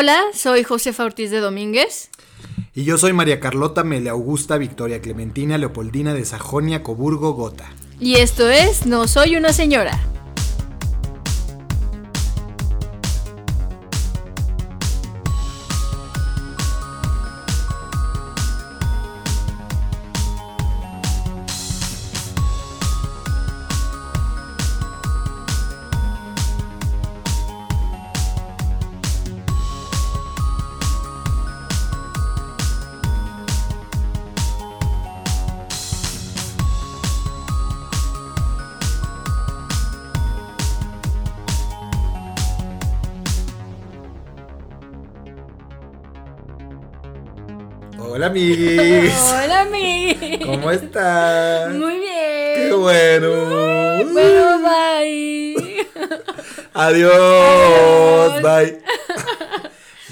Hola, soy Josefa Ortiz de Domínguez. Y yo soy María Carlota Mele Augusta Victoria Clementina Leopoldina de Sajonia Coburgo Gota. Y esto es No Soy una Señora. Amiguis. Hola, mi. ¿Cómo estás? Muy bien. Qué bueno. Bueno, bye. Adiós. Bye.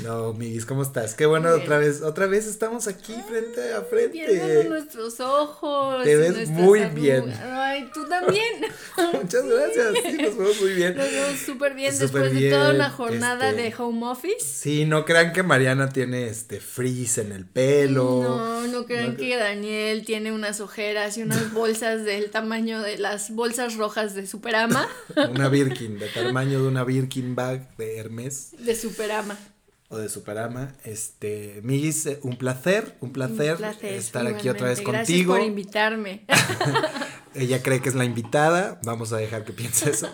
No, amiguis, ¿cómo estás? Qué bueno otra vez. Otra vez estamos aquí frente a frente. Viendo nuestros ojos. Te ves muy bien. Ay, tú también. Muchas gracias. Sí, nos vemos muy bien. Nos vemos súper bien Súper después de toda una jornada este, de home office. Sí, no crean que Mariana tiene este frizz en el pelo. No, no crean No que Daniel tiene unas ojeras y unas bolsas del tamaño de las bolsas rojas de Superama. Una Birkin, de tamaño de una Birkin bag de Hermes De Superama. O de Superama. Este, Miguis, eh, un placer, un placer, Un placer, estar aquí otra vez contigo. Gracias por invitarme. Ella cree que es la invitada, vamos a dejar que piense eso.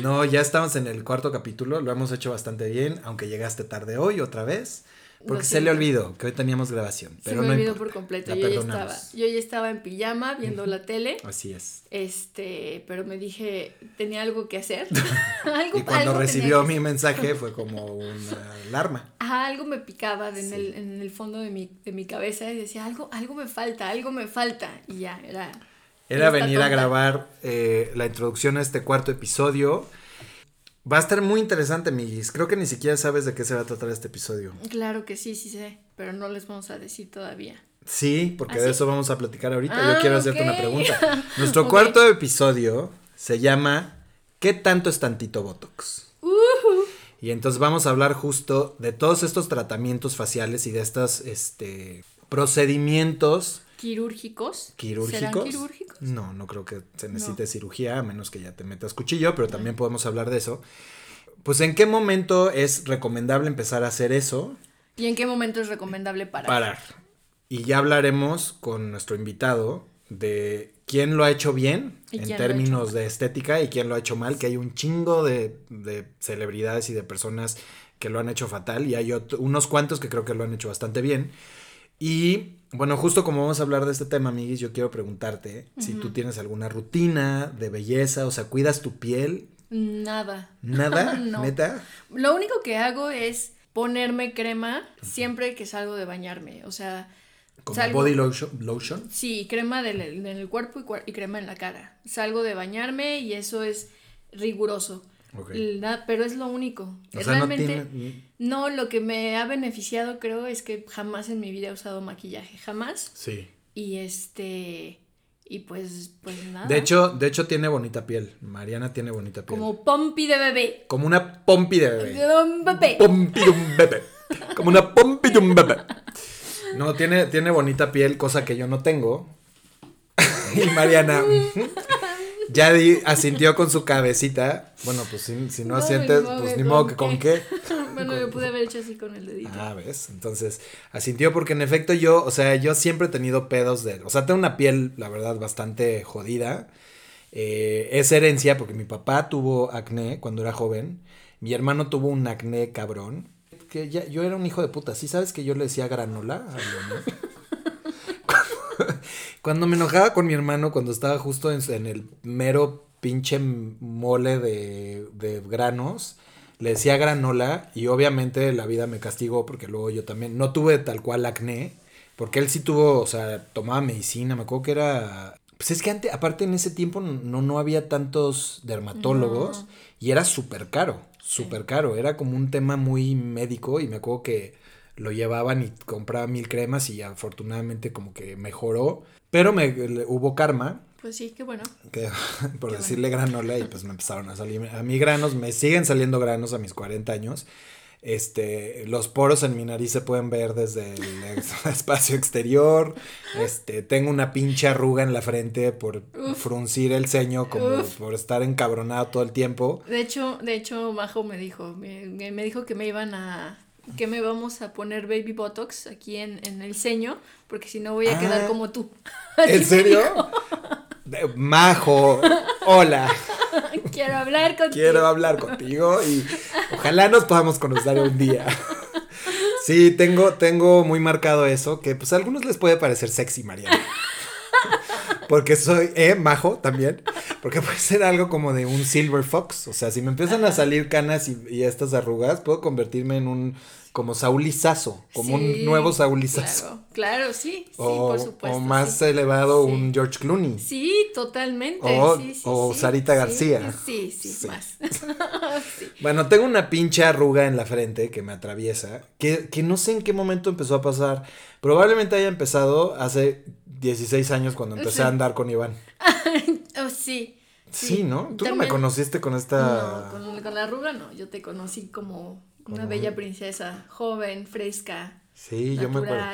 No, ya estamos en el cuarto capítulo, lo hemos hecho bastante bien, aunque llegaste tarde hoy otra vez, porque se le olvidó que hoy teníamos grabación. Se Pero me no olvidó por completo. la Yo ya, estaba, yo ya estaba en pijama viendo la tele. Así es. Este, pero me dije, tenía algo que hacer. algo, Y cuando algo recibió mi mensaje fue como una alarma. Ajá, algo me picaba en, Sí. el, en el fondo de mi, de mi cabeza y decía, algo, algo me falta, algo me falta. Y ya, era. Era venir a grabar eh, la introducción a este cuarto episodio. Va a estar muy interesante, Miguis. Creo que ni siquiera sabes de qué se va a tratar este episodio. Claro que sí, sí sé, pero no les vamos a decir todavía. Sí, porque ¿Ah, de sí? eso vamos a platicar ahorita. Ah, Yo quiero hacerte una pregunta. Nuestro cuarto episodio se llama ¿Qué tanto es tantito Botox? Y entonces vamos a hablar justo de todos estos tratamientos faciales y de estos este, procedimientos ¿Quirúrgicos? quirúrgicos. ¿Serán quirúrgicos? No, no creo que se necesite cirugía, a menos que ya te metas cuchillo, pero también podemos hablar de eso. Pues en qué momento es recomendable empezar a hacer eso, ¿Y en qué momento es recomendable parar? parar. Y ya hablaremos con nuestro invitado de quién lo ha hecho bien ¿Y en términos hecho de estética y quién lo ha hecho mal, que hay un chingo de, de celebridades y de personas que lo han hecho fatal y hay unos cuantos que creo que lo han hecho bastante bien. Y bueno, justo como vamos a hablar de este tema, amiguis, yo quiero preguntarte si tú tienes alguna rutina de belleza, o sea, cuidas tu piel, Nada. nada, No. neta. Lo único que hago es ponerme crema siempre que salgo de bañarme. O sea, Como salgo- body lotion, lotion. Sí, crema del, en el cuerpo y, y crema en la cara. Salgo de bañarme y eso es riguroso. Pero es lo único. O sea, no Realmente, tiene... no, lo que me ha beneficiado creo es que jamás en mi vida he usado maquillaje, jamás. Sí. Y este, y pues, pues nada. De hecho, de hecho tiene bonita piel. Mariana tiene bonita piel. Como, como pompi de bebé. una pompi de bebé. De un bebé. Pompi de un bebé. Como una pompi de un bebé. No, tiene, tiene bonita piel, cosa que yo no tengo. y Mariana ya di- asintió con su cabecita. Bueno, pues si, si no No, asientes, pues ni modo que con qué. bueno, yo pude haber hecho así con el dedito. Ah, ¿ves? Entonces, asintió porque en efecto yo, o sea, yo siempre he tenido pedos de... O sea, tengo una piel, la verdad, bastante jodida. Eh, es herencia porque mi papá tuvo acné cuando era joven. Mi hermano tuvo un acné cabrón. Que ya, yo era un hijo de puta. ¿Sí sabes que yo le decía granola a? Cuando- me enojaba con mi hermano, cuando estaba justo en, en el mero pinche mole de, de granos, le decía granola y obviamente la vida me castigó porque luego yo también no tuve tal cual acné, porque él sí tuvo, o sea, tomaba medicina, me acuerdo que era... Pues es que antes, aparte en ese tiempo no, no había tantos dermatólogos No. y era súper caro, súper caro, era como un tema muy médico y me acuerdo que lo llevaban y compraba mil cremas y afortunadamente como que mejoró, pero me le- hubo karma Pues sí, qué bueno. que, por Qué decirle granola y pues me empezaron a salir a mí granos, me siguen saliendo granos a mis 40 años. Este, los poros en mi nariz se pueden ver desde el espacio exterior. Este, tengo una pinche arruga en la frente por fruncir el ceño, como por estar encabronado todo el tiempo. De hecho, de hecho, Majo me dijo, me, me dijo que me iban a, que me vamos a poner baby botox aquí en, en el ceño, porque si no voy a quedar Ah. como tú. ¿En serio? De- Majo, hola. Quiero hablar contigo. Quiero hablar contigo y ojalá nos podamos conocer un día. Sí, tengo, tengo muy marcado eso, que pues a algunos les puede parecer sexy, Mariana. Porque soy, eh, majo también. Porque puede ser algo como de un silver fox. O sea, si me empiezan a salir canas y, y estas arrugas, puedo convertirme en un, como Saúl Lizazo, como Sí, un nuevo Saúl Lizazo. Claro, claro, sí, sí, o, por supuesto. o más sí. elevado, Sí. un George Clooney. Sí, totalmente. O- sí, sí, o Sarita García. Sí, sí, Sí. más. Bueno, tengo una pinche arruga en la frente que me atraviesa, que, que no sé en qué momento empezó a pasar. Probablemente haya empezado hace 16 años cuando empecé a andar con Iván. Oh, sí. Sí, ¿no? Tú no me conociste con esta... No, con, con la arruga no. Yo te conocí como una bella princesa, joven, fresca. Sí, yo me acuerdo.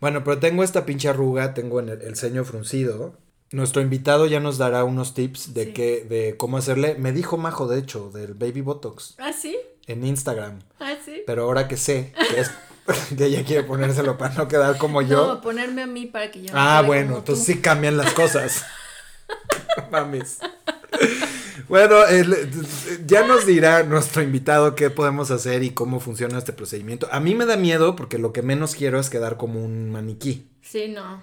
Bueno, pero tengo esta pinche arruga, tengo en el, el ceño fruncido. Nuestro invitado ya nos dará unos tips de Sí. que, de cómo hacerle. Me dijo Majo, de hecho, del Baby Botox ¿Ah, sí? en Instagram. ¿Ah, sí? Pero ahora que sé que es que ella quiere ponérselo para no quedar como yo. No, ponerme a mí para que yo no Ah, bueno, entonces tú. sí cambian las cosas. Mames. Bueno, el- ya nos dirá nuestro invitado qué podemos hacer y cómo funciona este procedimiento. A mí me da miedo porque lo que menos quiero es quedar como un maniquí. Sí, no.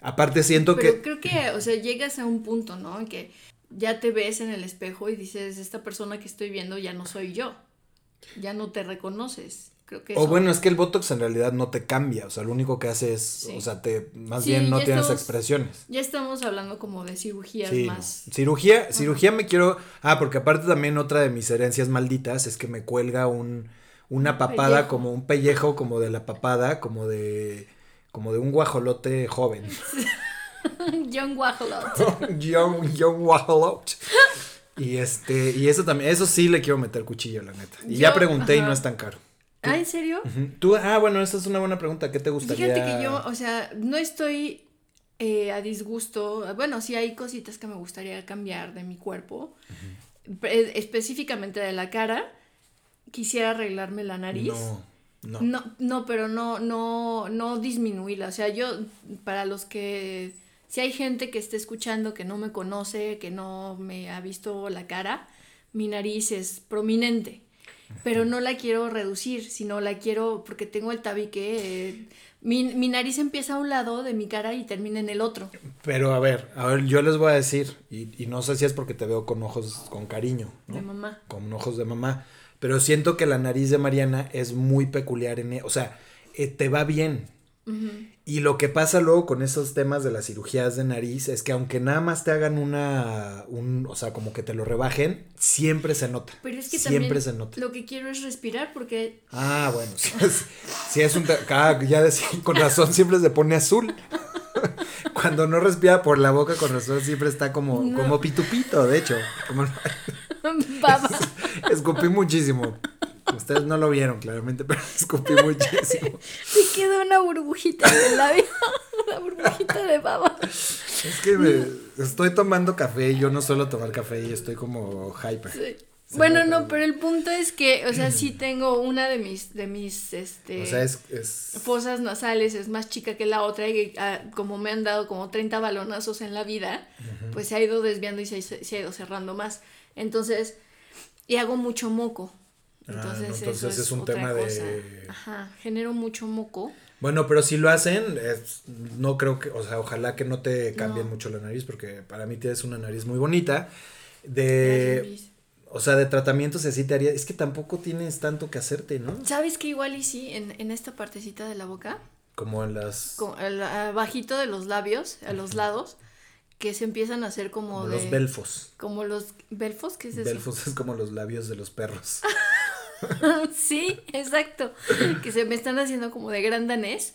Aparte siento Pero que... creo que, o sea, llegas a un punto, ¿no? En que ya te ves en el espejo y dices, esta persona que estoy viendo ya no soy yo. Ya no te reconoces. Creo que O eso- bueno, es que el Botox en realidad no te cambia, o sea, lo único que hace es, Sí. o sea, te más Sí, bien no tienes estamos- expresiones. Ya estamos hablando como de cirugías Sí, más. Cirugía, cirugía me quiero. Ah, porque aparte también otra de mis herencias malditas es que me cuelga un una papada pellejo. como un pellejo como de la papada, como de como de un guajolote joven. John Wajalot. young young guajolote. Y este y eso también, eso sí le quiero meter cuchillo, la neta. Y ya pregunté y no es tan caro. ¿Ah, en serio? Tú, ah, bueno, esa es una buena pregunta. ¿Qué te gustaría? Fíjate que yo, o sea, no estoy eh, a disgusto. Bueno, sí hay cositas que me gustaría cambiar de mi cuerpo. Pe- específicamente de la cara. Quisiera arreglarme la nariz. No, no. No, no, pero no, no, no disminuirla. O sea, yo, para los que, si hay gente que esté escuchando que no me conoce, que no me ha visto la cara, mi nariz es prominente. Pero no la quiero reducir, sino la quiero, porque tengo el tabique, eh, mi, mi nariz empieza a un lado de mi cara y termina en el otro. Pero a ver, a ver, yo les voy a decir, y, y no sé si es porque te veo con ojos con cariño, ¿no? De mamá. Con ojos de mamá. Pero siento que la nariz de Mariana es muy peculiar en, e- o sea, eh, te va bien. Y lo que pasa luego con esos temas de las cirugías de nariz es que aunque nada más te hagan una, un, o sea, como que te lo rebajen, siempre se nota. Pero es que siempre también se nota. lo que quiero es respirar porque Ah, bueno, si es, si es un... ah, ya decía, con razón siempre se pone azul. Cuando no respira por la boca, con razón siempre está como, No. como pitupito, de hecho. Como, baba. escupí muchísimo. Ustedes no lo vieron claramente, pero escupí muchísimo. Me quedó una burbujita en el labio, una burbujita de baba. Es que me, estoy tomando café y yo no suelo tomar café y estoy como hyper. Sí. Bueno, no, pero el punto es que, o sea, sí tengo una de mis, de mis, este, O sea, es, es... fosas nasales, es más chica que la otra y ah, como me han dado como 30 balonazos en la vida, pues se ha ido desviando y se, se ha ido cerrando más. Entonces, y hago mucho moco. Ah, Entonces, eso entonces es, es un otra tema de-. Ajá, genero mucho moco. Bueno, pero si lo hacen, es- no creo que, o sea, ojalá que no te cambien No. mucho la nariz, porque para mí tienes una nariz muy bonita. De, o sea, de tratamientos así te haría, es que tampoco tienes tanto que hacerte, ¿no? ¿Sabes que igual y sí, en, en esta partecita de la boca? Como en las, como el- abajito de los labios, a los lados, que se empiezan a hacer como, como de... los belfos. Como los belfos, ¿qué es eso? Belfos es como los labios de los perros. sí, exacto. Que se me están haciendo como de gran danés.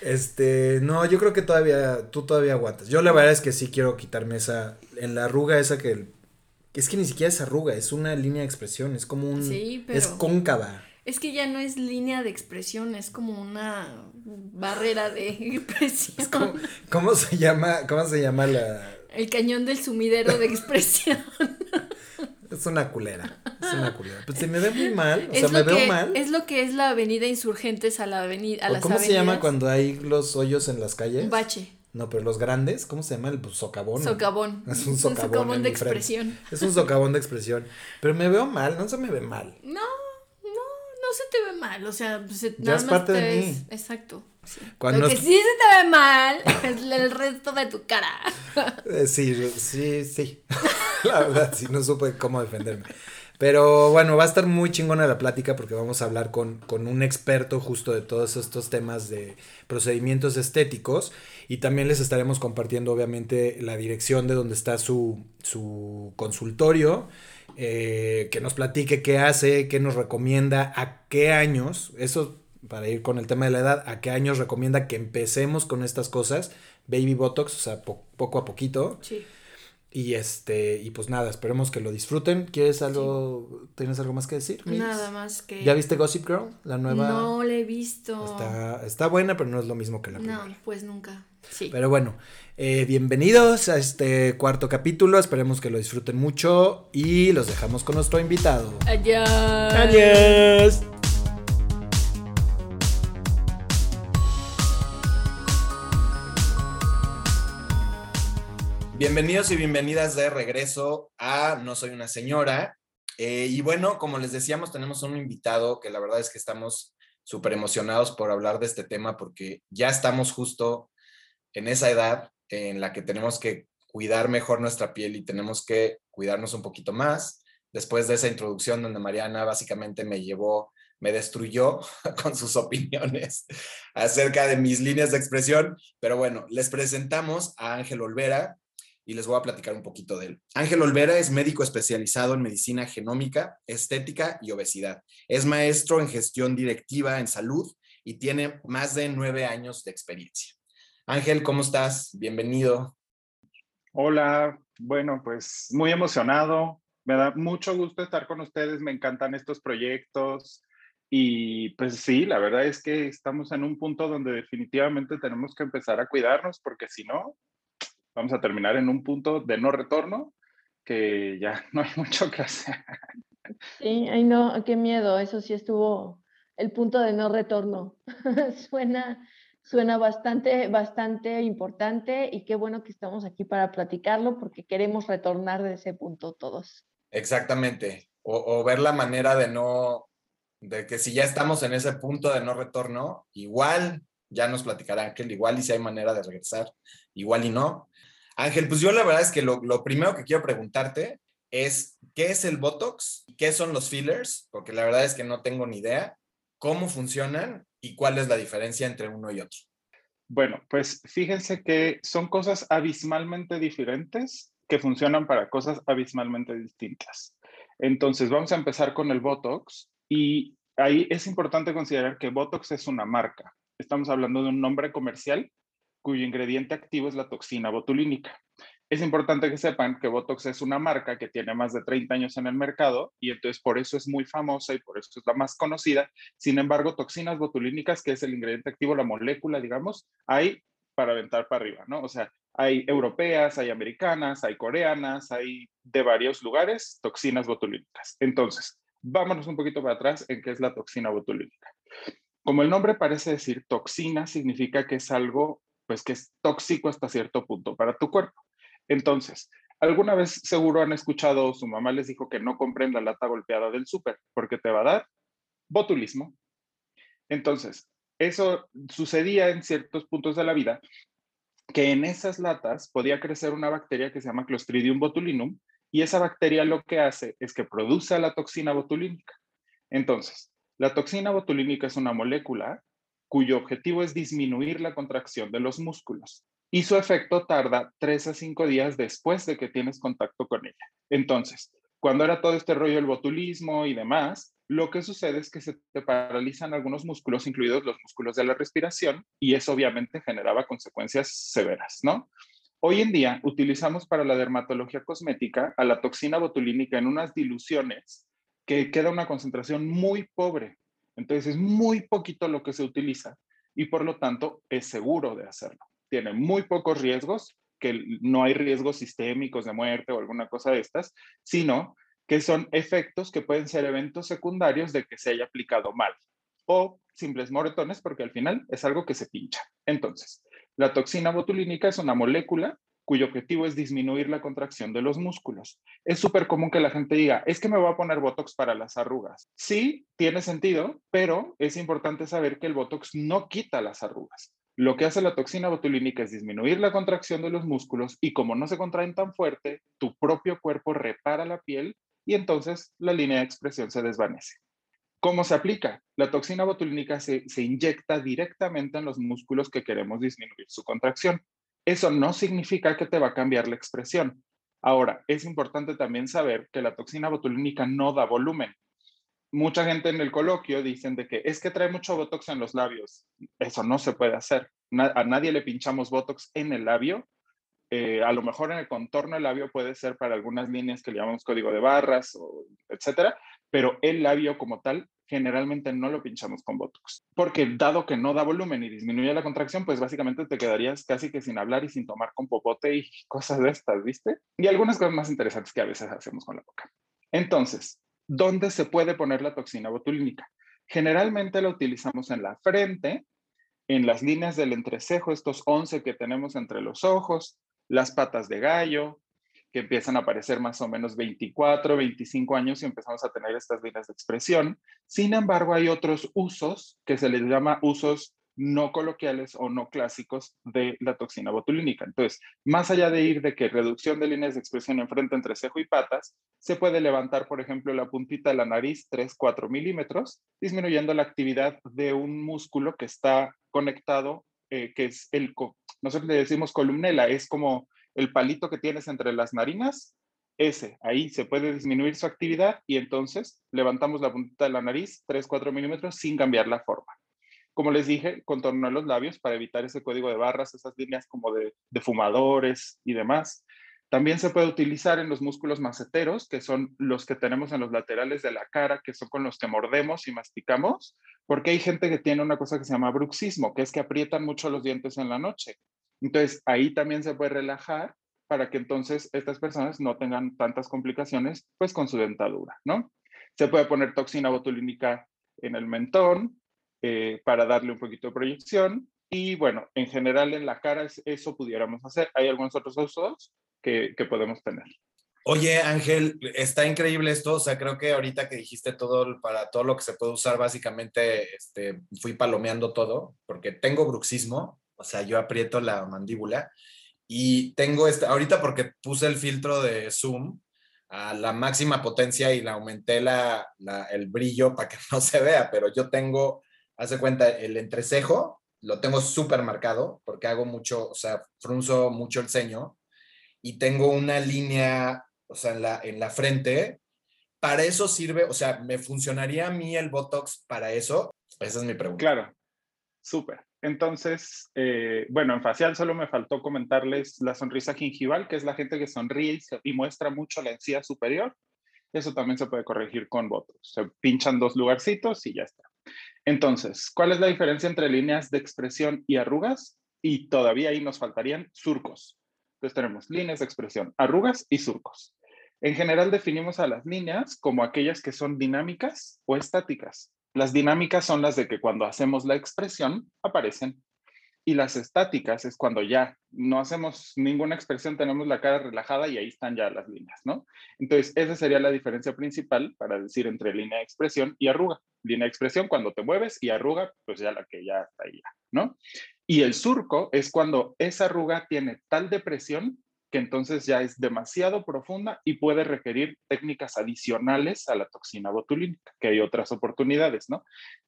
Este, no, yo creo que todavía, tú todavía aguantas. Yo la verdad es que sí quiero quitarme esa, en la arruga esa que, es que ni siquiera es arruga, es una línea de expresión, es como un, Sí, pero- es cóncava. Es que ya no es línea de expresión, es como una barrera de expresión. Como, ¿Cómo se llama? ¿Cómo se llama la? El cañón del sumidero de expresión. Es una culera. Es una culera. Pues se me ve muy mal. O es sea, me lo veo que, mal. Es lo que es la avenida Insurgentes a la avenida. A ¿O las ¿Cómo se llama avenidas. cuando hay los hoyos en las calles? Un bache. No, pero los grandes, ¿cómo se llama? El pues, socavón. Socavón. Es un socavón. en de mi frente. expresión. Es un socavón de expresión. Pero me veo mal, no se me ve mal. No, no, no se te ve mal. O sea, se- Ya nada es más parte te de ves- mí. Exacto. Sí. Cuando Lo que sí se te ve mal es el resto de tu cara. Eh, sí, sí, sí. La verdad, sí, no supe cómo defenderme. Pero bueno, va a estar muy chingona la plática porque vamos a hablar con, con un experto justo de todos estos temas de procedimientos estéticos y también les estaremos compartiendo obviamente la dirección de donde está su, su consultorio, eh, que nos platique qué hace, qué nos recomienda, a qué años, eso para ir con el tema de la edad, a qué años recomienda que empecemos con estas cosas, baby botox, o sea, po- poco a poquito. Sí. Y este, y pues nada, esperemos que lo disfruten. ¿Quieres algo, tienes algo más que decir? Nada más que. ¿Ya viste Gossip Girl? La nueva. No le he visto. Está, está buena, pero no es lo mismo que la No, primera. pues nunca. Sí. Pero bueno, eh, bienvenidos a este cuarto capítulo. Esperemos que lo disfruten mucho y los dejamos con nuestro invitado. Adiós. Adiós. Bienvenidos y bienvenidas de regreso a No Soy una Señora. Eh, y bueno, como les decíamos, tenemos un invitado que la verdad es que estamos súper emocionados por hablar de este tema porque ya estamos justo en esa edad en la que tenemos que cuidar mejor nuestra piel y tenemos que cuidarnos un poquito más. Después de esa introducción donde Mariana básicamente me llevó, me destruyó con sus opiniones acerca de mis líneas de expresión. Pero bueno, les presentamos a Ángel Olvera y les voy a platicar un poquito de él. Ángel Olvera es médico especializado en medicina genómica, estética y obesidad. Es maestro en gestión directiva en salud y tiene más de nueve años de experiencia. Ángel, ¿cómo estás? Bienvenido. Hola, bueno, pues muy emocionado. Me da mucho gusto estar con ustedes. Me encantan estos proyectos. Y pues sí, la verdad es que estamos en un punto donde definitivamente tenemos que empezar a cuidarnos porque si no, vamos a terminar en un punto de no retorno que ya no hay mucho que hacer. Sí, ay no, qué miedo, eso sí estuvo el punto de no retorno. suena, suena bastante, bastante importante y qué bueno que estamos aquí para platicarlo porque queremos retornar de ese punto todos. Exactamente. O, o ver la manera de no, de que si ya estamos en ese punto de no retorno, igual ya nos platicará Ángel, igual y si hay manera de regresar, igual y no. Ángel, pues yo la verdad es que lo, lo primero que quiero preguntarte es, ¿qué es el Botox? ¿Qué son los fillers? Porque la verdad es que no tengo ni idea cómo funcionan y cuál es la diferencia entre uno y otro. Bueno, pues fíjense que son cosas abismalmente diferentes que funcionan para cosas abismalmente distintas. Entonces, vamos a empezar con el Botox y ahí es importante considerar que Botox es una marca. Estamos hablando de un nombre comercial cuyo ingrediente activo es la toxina botulínica. Es importante que sepan que Botox es una marca que tiene más de 30 años en el mercado y entonces por eso es muy famosa y por eso es la más conocida. Sin embargo, toxinas botulínicas, que es el ingrediente activo, la molécula, digamos, hay para aventar para arriba, ¿no? O sea, hay europeas, hay americanas, hay coreanas, hay de varios lugares toxinas botulínicas. Entonces, vámonos un poquito para atrás en qué es la toxina botulínica. Como el nombre parece decir, toxina significa que es algo, pues que es tóxico hasta cierto punto para tu cuerpo. Entonces, alguna vez seguro han escuchado, su mamá les dijo que no compren la lata golpeada del súper porque te va a dar botulismo. Entonces, eso sucedía en ciertos puntos de la vida que en esas latas podía crecer una bacteria que se llama Clostridium botulinum y esa bacteria lo que hace es que produce la toxina botulínica. Entonces, la toxina botulínica es una molécula cuyo objetivo es disminuir la contracción de los músculos y su efecto tarda 3 a 5 días después de que tienes contacto con ella. Entonces, cuando era todo este rollo del botulismo y demás, lo que sucede es que se te paralizan algunos músculos, incluidos los músculos de la respiración, y eso obviamente generaba consecuencias severas, ¿no? Hoy en día utilizamos para la dermatología cosmética a la toxina botulínica en unas diluciones que queda una concentración muy pobre. Entonces es muy poquito lo que se utiliza y por lo tanto es seguro de hacerlo. Tiene muy pocos riesgos, que no hay riesgos sistémicos de muerte o alguna cosa de estas, sino que son efectos que pueden ser eventos secundarios de que se haya aplicado mal o simples moretones porque al final es algo que se pincha. Entonces, la toxina botulínica es una molécula cuyo objetivo es disminuir la contracción de los músculos. Es súper común que la gente diga, es que me voy a poner Botox para las arrugas. Sí, tiene sentido, pero es importante saber que el Botox no quita las arrugas. Lo que hace la toxina botulínica es disminuir la contracción de los músculos y como no se contraen tan fuerte, tu propio cuerpo repara la piel y entonces la línea de expresión se desvanece. ¿Cómo se aplica? La toxina botulínica se, se inyecta directamente en los músculos que queremos disminuir su contracción. Eso no significa que te va a cambiar la expresión. Ahora, es importante también saber que la toxina botulínica no da volumen. Mucha gente en el coloquio dicen de que es que trae mucho botox en los labios. Eso no se puede hacer. a nadie le pinchamos botox en el labio. Eh, a lo mejor en el contorno del labio puede ser para algunas líneas que le llamamos código de barras, o etcétera, pero el labio como tal generalmente no lo pinchamos con Botox. Porque dado que no da volumen y disminuye la contracción, pues básicamente te quedarías casi que sin hablar y sin tomar con popote y cosas de estas, ¿viste? Y algunas cosas más interesantes que a veces hacemos con la boca. Entonces, ¿dónde se puede poner la toxina botulínica? Generalmente la utilizamos en la frente, en las líneas del entrecejo, estos 11 que tenemos entre los ojos, las patas de gallo, que empiezan a aparecer más o menos 24, 25 años y empezamos a tener estas líneas de expresión. Sin embargo, hay otros usos que se les llama usos no coloquiales o no clásicos de la toxina botulínica. Entonces, más allá de ir de que reducción de líneas de expresión en frente entre cejo y patas, se puede levantar, por ejemplo, la puntita de la nariz 3, 4 milímetros, disminuyendo la actividad de un músculo que está conectado, eh, que es el, nosotros le decimos columnela, es como el palito que tienes entre las narinas, ese, ahí se puede disminuir su actividad y entonces levantamos la puntita de la nariz 3-4 milímetros sin cambiar la forma. Como les dije, contorno los labios para evitar ese código de barras, esas líneas como de, de fumadores y demás. También se puede utilizar en los músculos maceteros, que son los que tenemos en los laterales de la cara, que son con los que mordemos y masticamos, porque hay gente que tiene una cosa que se llama bruxismo, que es que aprietan mucho los dientes en la noche. Entonces, ahí también se puede relajar para que entonces estas personas no tengan tantas complicaciones pues con su dentadura, ¿no? Se puede poner toxina botulínica en el mentón eh, para darle un poquito de proyección y bueno, en general en la cara eso pudiéramos hacer. Hay algunos otros usos que, podemos tener. Oye, Ángel, está increíble esto. O sea, creo que ahorita que dijiste todo para todo lo que se puede usar, básicamente este, fui palomeando todo, porque tengo bruxismo, o sea, yo aprieto la mandíbula y tengo esta, ahorita porque puse el filtro de zoom a la máxima potencia y la aumenté la, el brillo para que no se vea, pero yo tengo, hace cuenta, el entrecejo lo tengo súper marcado porque hago mucho, o sea, frunzo mucho el ceño y tengo una línea, o sea, en la, en la frente. Para eso sirve, o sea, ¿me funcionaría a mí el Botox para eso? Esa es mi pregunta. Claro, súper. Entonces, eh, bueno, en facial solo me faltó comentarles la sonrisa gingival, que es la gente que sonríe y, muestra mucho la encía superior. Eso también se puede corregir con Botox. Se pinchan dos lugarcitos y ya está. Entonces, ¿cuál es la diferencia entre líneas de expresión y arrugas? Y todavía ahí nos faltarían surcos. Entonces tenemos líneas de expresión, arrugas y surcos. En general definimos a las líneas como aquellas que son dinámicas o estáticas. Las dinámicas son las de que cuando hacemos la expresión aparecen y las estáticas es cuando ya no hacemos ninguna expresión, tenemos la cara relajada y ahí están ya las líneas, ¿no? Entonces, esa sería la diferencia principal para decir entre línea de expresión y arruga. Línea de expresión cuando te mueves y arruga, pues ya la que ya está ahí, ¿no? Y el surco es cuando esa arruga tiene tal depresión que entonces ya es demasiado profunda y puede requerir técnicas adicionales a la toxina botulínica, que hay otras oportunidades, ¿no?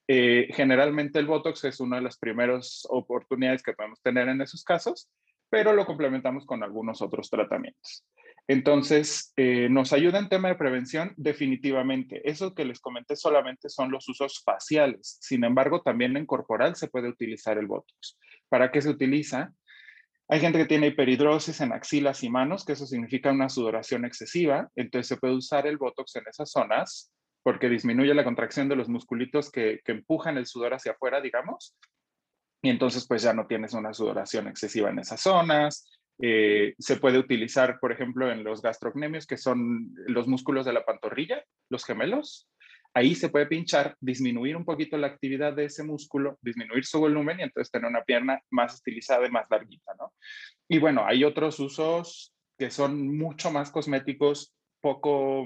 Eh, generalmente el Botox es una de las primeras oportunidades que podemos tener en esos casos, pero lo complementamos con algunos otros tratamientos. Entonces, eh, ¿nos ayuda en tema de prevención? Definitivamente. Eso que les comenté solamente son los usos faciales. Sin embargo, también en corporal se puede utilizar el Botox. ¿Para qué se utiliza? Hay gente que tiene hiperhidrosis en axilas y manos, que eso significa una sudoración excesiva, entonces se puede usar el Botox en esas zonas porque disminuye la contracción de los musculitos que, que empujan el sudor hacia afuera, digamos, y entonces pues ya no tienes una sudoración excesiva en esas zonas. Eh, se puede utilizar, por ejemplo, en los gastrocnemios, que son los músculos de la pantorrilla, los gemelos. Ahí se puede pinchar, disminuir un poquito la actividad de ese músculo, disminuir su volumen y entonces tener una pierna más estilizada y más larguita, ¿no? Y bueno, hay otros usos que son mucho más cosméticos, poco,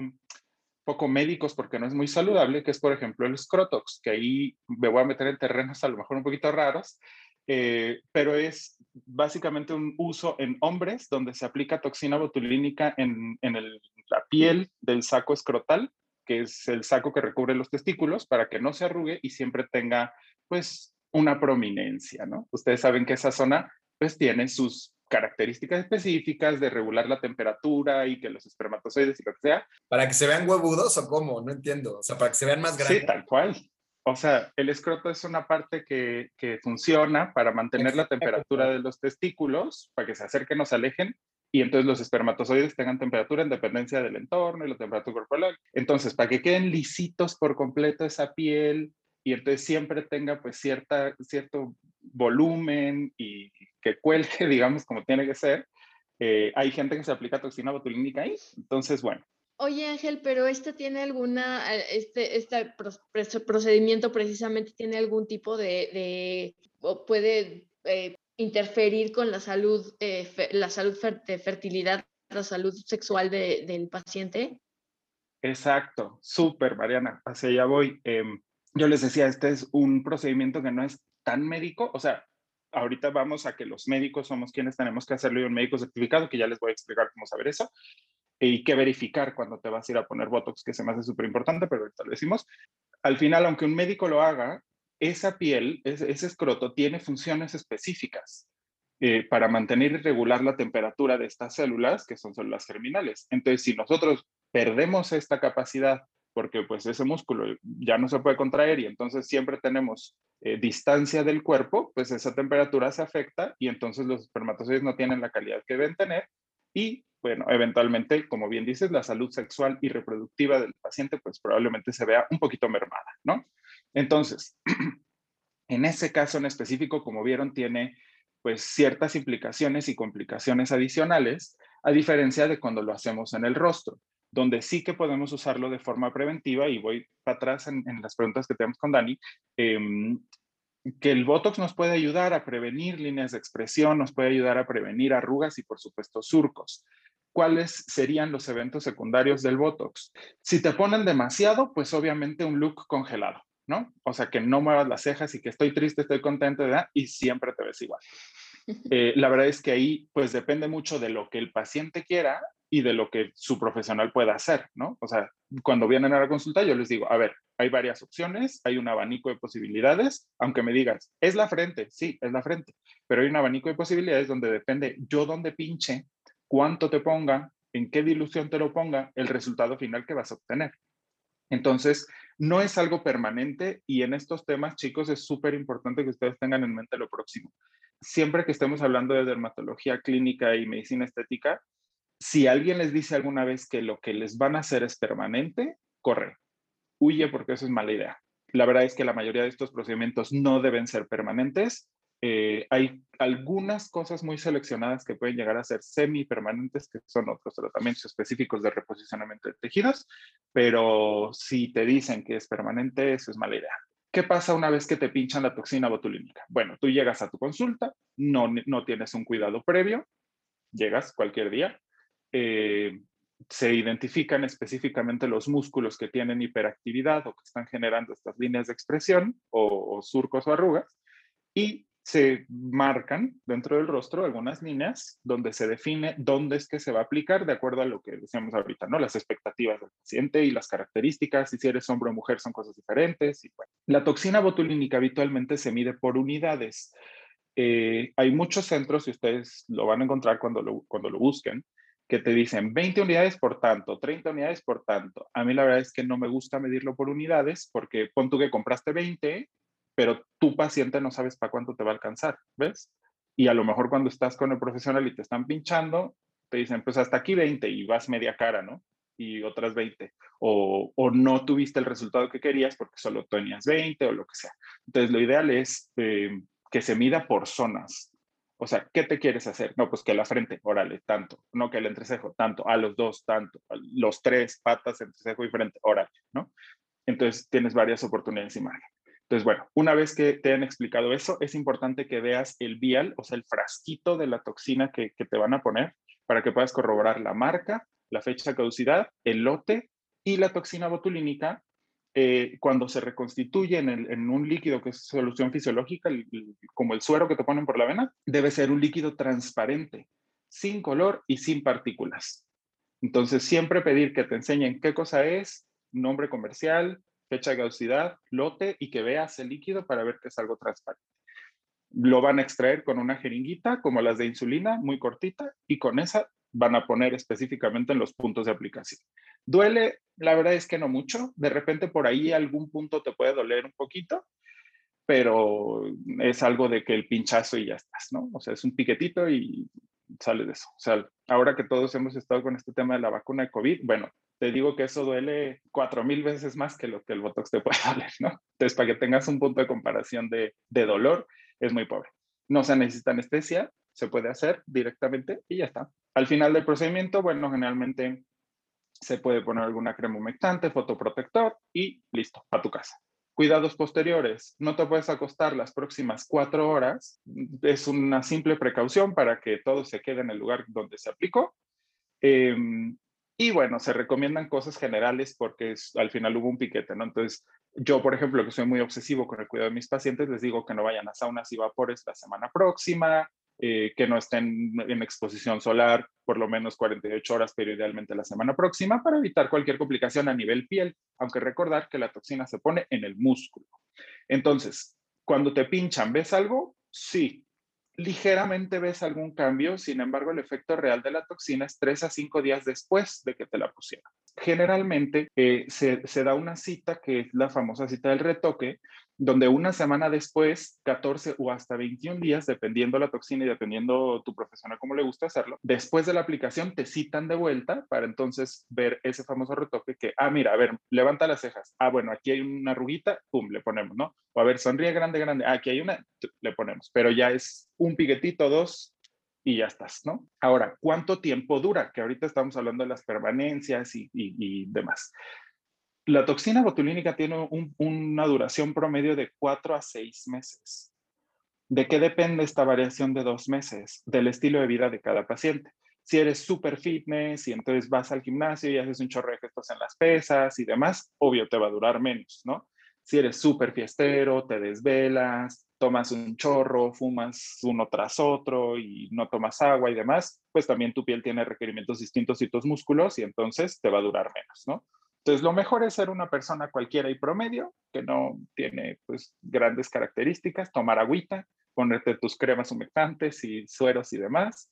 poco médicos porque no es muy saludable, que es por ejemplo el scrotox, que ahí me voy a meter en terrenos a lo mejor un poquito raros, eh, pero es básicamente un uso en hombres donde se aplica toxina botulínica en, en el, la piel del saco escrotal, que es el saco que recubre los testículos, para que no se arrugue y siempre tenga pues una prominencia, ¿no? Ustedes saben que esa zona pues tiene sus características específicas de regular la temperatura y que los espermatozoides y lo que sea. ¿Para que se vean huevudos o cómo? No entiendo. O sea, para que se vean más grandes. Sí, tal cual. O sea, el escroto es una parte que, que funciona para mantener la temperatura de los testículos, para que se acerquen o se alejen, y entonces los espermatozoides tengan temperatura en dependencia del entorno y la temperatura corporal. Entonces, para que queden lisitos por completo esa piel y entonces siempre tenga pues cierta, cierto volumen y que cuelgue, digamos, como tiene que ser. Eh, hay gente que se aplica toxina botulínica ahí. Entonces, bueno. Oye, Ángel, pero este tiene alguna, eh, este, este procedimiento precisamente tiene algún tipo de, puede eh, interferir con la salud, la salud de fertilidad, la salud sexual de, del paciente. Exacto, súper, Mariana, hacia allá voy. Em, yo les decía, este es un procedimiento que no es tan médico, o sea, ahorita vamos a que los médicos somos quienes tenemos que hacerlo y un médico certificado, que ya les voy a explicar cómo saber eso, y qué verificar cuando te vas a ir a poner Botox, que se me hace súper importante, pero ahorita lo decimos. Al final, aunque un médico lo haga, esa piel, ese, escroto, tiene funciones específicas eh, para mantener y regular la temperatura de estas células, que son células germinales. Entonces, si nosotros perdemos esta capacidad porque pues ese músculo ya no se puede contraer y entonces siempre tenemos eh, distancia del cuerpo, pues esa temperatura se afecta y entonces los espermatozoides no tienen la calidad que deben tener y bueno, eventualmente, como bien dices, la salud sexual y reproductiva del paciente pues probablemente se vea un poquito mermada, ¿no? Entonces, en ese caso en específico, como vieron, tiene pues ciertas implicaciones y complicaciones adicionales, a diferencia de cuando lo hacemos en el rostro donde sí que podemos usarlo de forma preventiva, y voy para atrás en, las preguntas que tenemos con Dani, em, que el Botox nos puede ayudar a prevenir líneas de expresión, nos puede ayudar a prevenir arrugas y por supuesto surcos. ¿Cuáles serían los eventos secundarios del Botox? Si te ponen demasiado, pues obviamente un look congelado, ¿no? O sea, que no muevas las cejas y que estoy triste, estoy contento, ¿verdad? Y siempre te ves igual. Eh, la verdad es que ahí pues depende mucho de lo que el paciente quiera y de lo que su profesional pueda hacer, ¿no? O sea, cuando vienen a la consulta yo les digo, a ver, hay varias opciones, hay un abanico de posibilidades, aunque me digas, es la frente, sí, es la frente, pero hay un abanico de posibilidades donde depende yo dónde pinche, cuánto te ponga, en qué dilución te lo ponga, el resultado final que vas a obtener. Entonces, no es algo permanente y en estos temas, chicos, es súper importante que ustedes tengan en mente lo próximo. Siempre que estemos hablando de dermatología clínica y medicina estética, si alguien les dice alguna vez que lo que les van a hacer es permanente, corre, huye porque eso es mala idea. La verdad es que la mayoría de estos procedimientos no deben ser permanentes. Eh, hay algunas cosas muy seleccionadas que pueden llegar a ser semi-permanentes, que son otros tratamientos específicos de reposicionamiento de tejidos, pero si te dicen que es permanente, eso es mala idea. ¿Qué pasa una vez que te pinchan la toxina botulínica? Bueno, tú llegas a tu consulta, no, no tienes un cuidado previo, llegas cualquier día, eh, se identifican específicamente los músculos que tienen hiperactividad o que están generando estas líneas de expresión o, surcos o arrugas y se marcan dentro del rostro algunas líneas donde se define dónde es que se va a aplicar de acuerdo a lo que decíamos ahorita, ¿no? Las expectativas del paciente y las características, y si eres hombre o mujer son cosas diferentes. La toxina botulínica habitualmente se mide por unidades. Eh, hay muchos centros, y ustedes lo van a encontrar cuando lo, cuando lo busquen, que te dicen 20 unidades por tanto, 30 unidades por tanto. A mí la verdad es que no me gusta medirlo por unidades porque pon tú que compraste 20, pero tu paciente no sabes para cuánto te va a alcanzar, ¿ves? Y a lo mejor cuando estás con el profesional y te están pinchando, te dicen, pues hasta aquí 20 y vas media cara, ¿no? y otras 20, o, o, no tuviste el resultado que querías porque solo tenías 20 o lo que sea. Entonces, lo ideal es eh, que se mida por zonas. O sea, ¿qué te quieres hacer? No, pues que la frente, órale, tanto. No, que el entrecejo, tanto. A los dos, tanto. Los tres, patas, entrecejo y frente, órale, ¿no? Entonces, tienes varias oportunidades y margen. Entonces, bueno, una vez que te han explicado eso, es importante que veas el vial, o sea, el frasquito de la toxina que, te van a poner para que puedas corroborar la marca, la fecha de caducidad, el lote y la toxina botulínica eh, cuando se reconstituye en, un líquido que es solución fisiológica, como el suero que te ponen por la vena, debe ser un líquido transparente, sin color y sin partículas. Entonces, siempre pedir que te enseñen qué cosa es, nombre comercial, fecha de caducidad, lote y que veas el líquido para ver que es algo transparente. Lo van a extraer con una jeringuita como las de insulina, muy cortita, y con esa van a poner específicamente en los puntos de aplicación. Duele, la verdad es que no mucho. De repente por ahí algún punto te puede doler un poquito, pero es algo de que el pinchazo y ya estás, ¿no? O sea, es un piquetito y sale de eso. O sea, ahora que todos hemos estado con este tema de la vacuna de COVID, bueno, te digo que eso duele cuatro mil veces más que lo que el Botox te puede doler, ¿no? Entonces, para que tengas un punto de comparación de, de dolor, es muy pobre. No se necesita anestesia, se puede hacer directamente y ya está. Al final del procedimiento, bueno, generalmente se puede poner alguna crema humectante, fotoprotector y listo, a tu casa. Cuidados posteriores, no te puedes acostar las próximas cuatro horas. Es una simple precaución para que todo se quede en el lugar donde se aplicó. Em, y bueno, se recomiendan cosas generales porque al final hubo un piquete, ¿no? Entonces, yo, por ejemplo, que soy muy obsesivo con el cuidado de mis pacientes, les digo que no vayan a saunas y vapores la semana próxima, eh, que no estén en exposición solar por lo menos 48 horas, pero idealmente la semana próxima, para evitar cualquier complicación a nivel piel, aunque recordar que la toxina se pone en el músculo. Entonces, cuando te pinchan, ¿ves algo? Sí, ligeramente ves algún cambio, sin embargo, el efecto real de la toxina es 3 a 5 días después de que te la pusieron. Generalmente eh, se, se, da una cita que es la famosa cita del retoque, donde una semana después, 14 o hasta 21 días, dependiendo la toxina y dependiendo tu profesional cómo le gusta hacerlo, después de la aplicación te citan de vuelta para entonces ver ese famoso retoque que, ah, mira, a ver, levanta las cejas. Ah, bueno, aquí hay una arruguita, pum, le ponemos, ¿no? O a ver, sonríe grande, grande. Ah, aquí hay una, le ponemos. Pero ya es un piquetito, dos, y ya estás, ¿no? Ahora, ¿cuánto tiempo dura? Que ahorita estamos hablando de las permanencias y, y demás. La toxina botulínica tiene una duración promedio de 4 a 6 meses. ¿De qué depende esta variación de dos meses? Del estilo de vida de cada paciente. Si eres súper fitness y entonces vas al gimnasio y haces un chorro de gestos en las pesas y demás, obvio te va a durar menos, ¿no? Si eres súper fiestero, te desvelas, tomas un chorro, fumas uno tras otro y no tomas agua y demás, pues también tu piel tiene requerimientos distintos y tus músculos y entonces te va a durar menos, ¿no? Entonces, lo mejor es ser una persona cualquiera y promedio, que no tiene pues grandes características, tomar agüita, ponerte tus cremas humectantes y sueros y demás,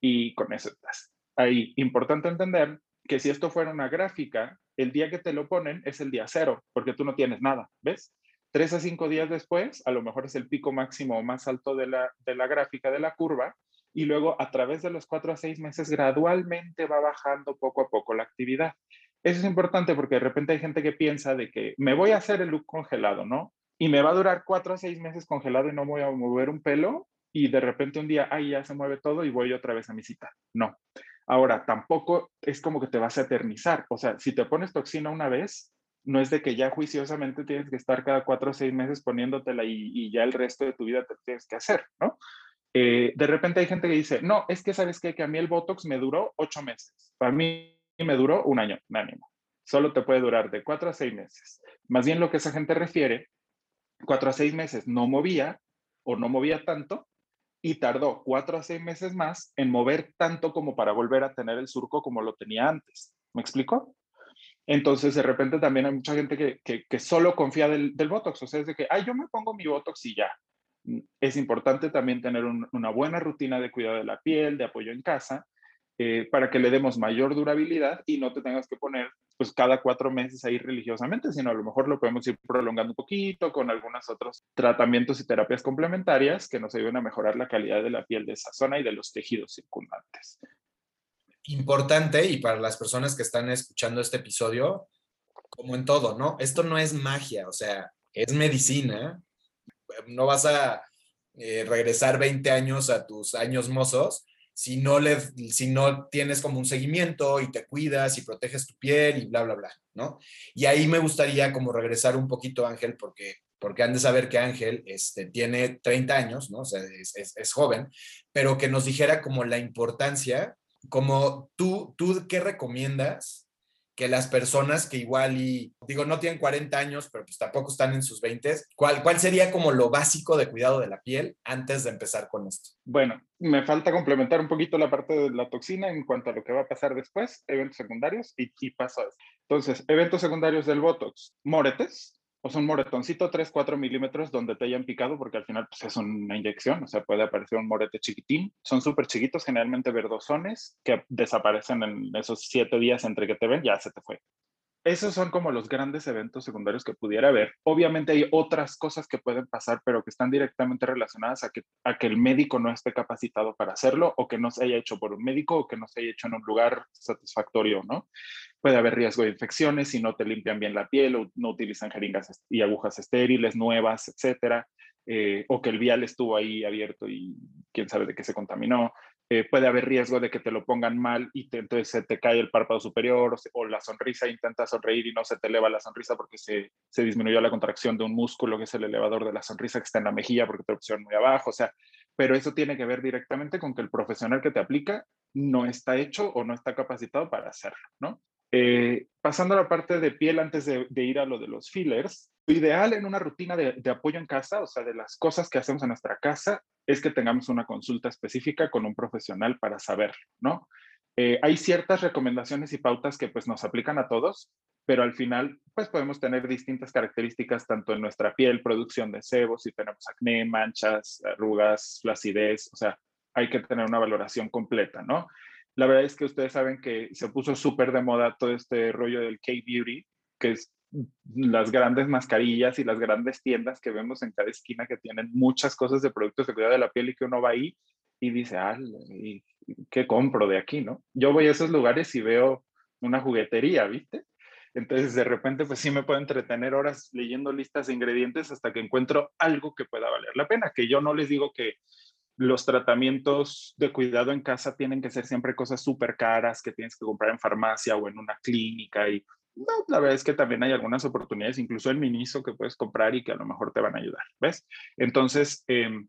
y con eso estás. Ahí, importante entender que si esto fuera una gráfica, el día que te lo ponen es el día cero, porque tú no tienes nada, ¿ves? Tres a cinco días después, a lo mejor es el pico máximo o más alto de la, de la gráfica de la curva, y luego a través de los cuatro a seis meses gradualmente va bajando poco a poco la actividad. Eso es importante porque de repente hay gente que piensa de que me voy a hacer el look congelado, ¿no? Y me va a durar cuatro a seis meses congelado y no voy a mover un pelo y de repente un día, ay, ya se mueve todo y voy otra vez a mi cita. No. Ahora, tampoco es como que te vas a eternizar. O sea, si te pones toxina una vez, no es de que ya juiciosamente tienes que estar cada cuatro o seis meses poniéndotela y, y ya el resto de tu vida te tienes que hacer, ¿no? Eh, de repente hay gente que dice, no, es que sabes qué? que a mí el Botox me duró ocho meses. Para mí me duró un año, ánimo. Solo te puede durar de cuatro a seis meses. Más bien lo que esa gente refiere, cuatro a seis meses no movía o no movía tanto y tardó cuatro a seis meses más en mover tanto como para volver a tener el surco como lo tenía antes. ¿Me explico? Entonces, de repente también hay mucha gente que, que, solo confía del, del, Botox, o sea, es de que, ay, yo me pongo mi Botox y ya. Es importante también tener una buena rutina de cuidado de la piel, de apoyo en casa, eh, para que le demos mayor durabilidad y no te tengas que poner pues cada cuatro meses ahí religiosamente, sino a lo mejor lo podemos ir prolongando un poquito con algunos otros tratamientos y terapias complementarias que nos ayuden a mejorar la calidad de la piel de esa zona y de los tejidos circundantes. importante y para las personas que están escuchando este episodio, como en todo, ¿no? Esto no es magia, o sea, es medicina. No vas a eh, regresar 20 años a tus años mozos si no, le, si no tienes como un seguimiento y te cuidas y proteges tu piel y bla, bla, bla, ¿no? Y ahí me gustaría como regresar un poquito, Ángel, porque, porque han de saber que Ángel este, tiene 30 años, ¿no? O sea, es, es, es joven, pero que nos dijera como la importancia, como tú, tú, ¿qué recomiendas? Que las personas que igual y, digo, no tienen 40 años, pero pues tampoco están en sus 20, ¿cuál, ¿cuál sería como lo básico de cuidado de la piel antes de empezar con esto? Bueno, me falta complementar un poquito la parte de la toxina en cuanto a lo que va a pasar después, eventos secundarios y, y paso a eso. Entonces, eventos secundarios del Botox, moretes, sea, un moretoncito 3, 4 milímetros donde te hayan picado, porque al final pues, es una inyección, o sea, puede aparecer un morete chiquitín. Son súper chiquitos, generalmente verdosones, que desaparecen en esos 7 días entre que te ven, ya se te fue. Esos son como los grandes eventos secundarios que pudiera haber. Obviamente hay otras cosas que pueden pasar, pero que están directamente relacionadas a que, el médico no esté capacitado para hacerlo o que no se haya hecho por un médico o que no se haya hecho en un lugar satisfactorio, ¿no? Puede haber riesgo de infecciones si no te limpian bien la piel o no utilizan jeringas y agujas estériles nuevas, etcétera. Eh, o que el vial estuvo ahí abierto y quién sabe de qué se contaminó. Eh, puede haber riesgo de que te lo pongan mal y entonces se te cae el párpado superior o, la sonrisa, intenta sonreír y no se te eleva la sonrisa porque se, se, disminuyó la contracción de un músculo que es el elevador de la sonrisa que está en la mejilla porque te lo muy abajo, o sea, pero eso tiene que ver directamente con que el profesional que te aplica no está hecho o no está capacitado para hacerlo, ¿no? Eh, pasando a la parte de piel antes de, ir a lo de los fillers, lo ideal en una rutina de, apoyo en casa, o sea, de las cosas que hacemos en nuestra casa, es que tengamos una consulta específica con un profesional para saber, ¿no? Eh, hay ciertas recomendaciones y pautas que pues nos aplican a todos, pero al final pues podemos tener distintas características tanto en nuestra piel, producción de sebo, si tenemos acné, manchas, arrugas, flacidez, o sea, hay que tener una valoración completa, ¿no? La verdad es que ustedes saben que se puso súper de moda todo este rollo del K-Beauty, que es las grandes mascarillas y las grandes tiendas que vemos en cada esquina que tienen muchas cosas de productos de cuidado de la piel y que uno va ahí y dice, ah, ¿qué compro de aquí, no? Yo voy a esos lugares y veo una juguetería, ¿viste? Entonces, de repente, pues sí me puedo entretener horas leyendo listas de ingredientes hasta que encuentro algo que pueda valer la pena, que yo no les digo que los tratamientos de cuidado en casa tienen que ser siempre cosas súper caras que tienes que comprar en farmacia o en una clínica y no, la verdad es que también hay algunas oportunidades, incluso el Miniso que puedes comprar y que a lo mejor te van a ayudar, ¿ves? Entonces, em,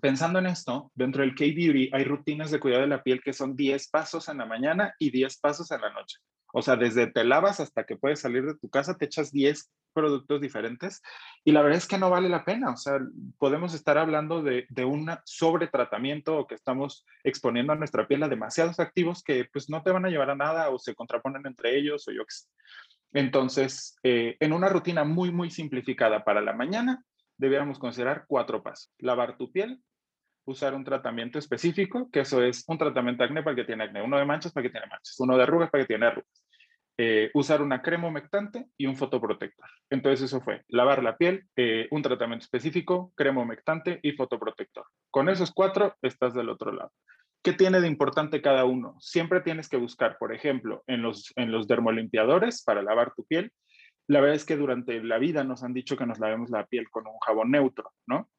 pensando en esto, dentro del K-Beauty hay rutinas de cuidado de la piel que son 10 pasos en la mañana y 10 pasos en la noche. O sea, desde te lavas hasta que puedes salir de tu casa, te echas 10 productos diferentes y la verdad es que no vale la pena. O sea, podemos estar hablando de, de un sobretratamiento o que estamos exponiendo a nuestra piel a demasiados activos que pues no te van a llevar a nada o se contraponen entre ellos o yo. Entonces, eh, en una rutina muy, muy simplificada para la mañana, debiéramos considerar cuatro pasos. Lavar tu piel, usar un tratamiento específico, que eso es un tratamiento de acné para que tiene acné, uno de manchas para que tiene manchas, uno de arrugas para el que tiene arrugas. Eh, usar una crema humectante y un fotoprotector. Entonces eso fue lavar la piel, eh, un tratamiento específico, crema humectante y fotoprotector. Con esos cuatro estás del otro lado. ¿Qué tiene de importante cada uno? Siempre tienes que buscar, por ejemplo, en los, en los dermolimpiadores para lavar tu piel. La verdad es que durante la vida nos han dicho que nos lavemos la piel con un jabón neutro, ¿no?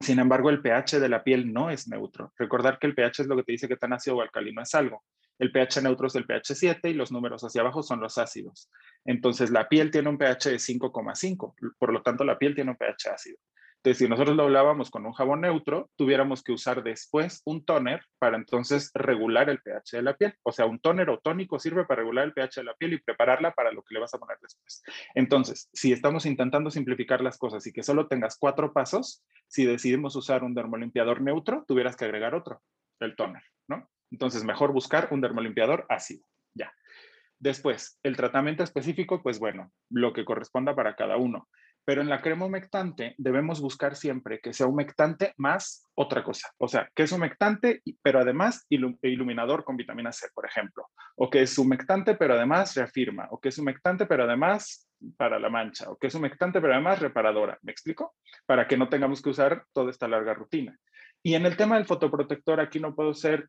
Sin embargo, el pH de la piel no es neutro. Recordar que el pH es lo que te dice que tan ácido o alcalino es algo. El pH neutro es el pH 7 y los números hacia abajo son los ácidos. Entonces, la piel tiene un pH de 5,5, por lo tanto, la piel tiene un pH ácido. Entonces, si nosotros lo hablábamos con un jabón neutro, tuviéramos que usar después un toner para entonces regular el pH de la piel. O sea, un toner o tónico sirve para regular el pH de la piel y prepararla para lo que le vas a poner después. Entonces, si estamos intentando simplificar las cosas y que solo tengas cuatro pasos, si decidimos usar un dermolimpiador neutro, tuvieras que agregar otro, el toner, ¿no? Entonces, mejor buscar un dermolimpiador ácido. Ya. Después, el tratamiento específico, pues bueno, lo que corresponda para cada uno. Pero en la crema humectante debemos buscar siempre que sea humectante más otra cosa. O sea, que es humectante, pero además iluminador con vitamina C, por ejemplo. O que es humectante, pero además reafirma. O que es humectante, pero además para la mancha. O que es humectante, pero además reparadora. ¿Me explico? Para que no tengamos que usar toda esta larga rutina. Y en el tema del fotoprotector, aquí no puedo ser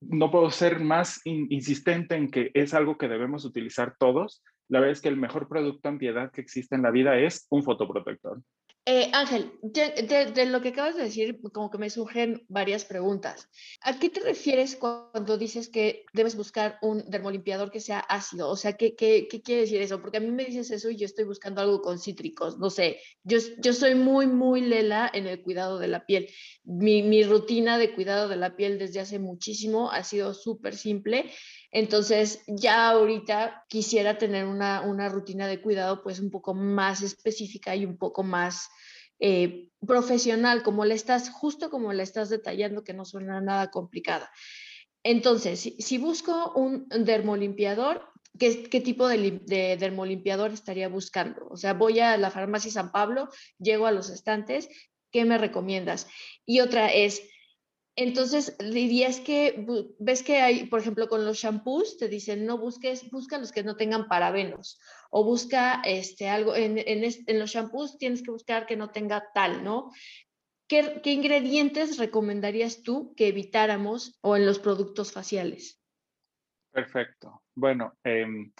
no puedo ser más insistente en que es algo que debemos utilizar todos. La verdad es que el mejor producto antiedad que existe en la vida es un fotoprotector. Eh, Ángel, de, lo que acabas de decir, como que me surgen varias preguntas. ¿A qué te refieres cuando dices que debes buscar un dermolimpiador que sea ácido? O sea, ¿qué, qué, qué quiere decir eso? Porque a mí me dices eso y yo estoy buscando algo con cítricos. No sé, yo, yo soy muy, muy lela en el cuidado de la piel. Mi, mi rutina de cuidado de la piel desde hace muchísimo ha sido súper simple entonces, ya ahorita quisiera tener una, rutina de cuidado pues un poco más específica y un poco más eh, profesional, como le estás, justo como le estás detallando, que no suena nada complicada. Entonces, si, busco un dermolimpiador, ¿qué, qué tipo de, de, dermolimpiador estaría buscando? O sea, voy a la farmacia San Pablo, llego a los estantes, ¿qué me recomiendas? Y otra es, entonces, dirías que ves que hay, por ejemplo, con los shampoos, te dicen no busques, busca los que no tengan parabenos o busca este, algo, en, en, los shampoos tienes que buscar que no tenga tal, ¿no? ¿Qué, ingredientes recomendarías tú que evitáramos o en los productos faciales? Perfecto. Bueno, em,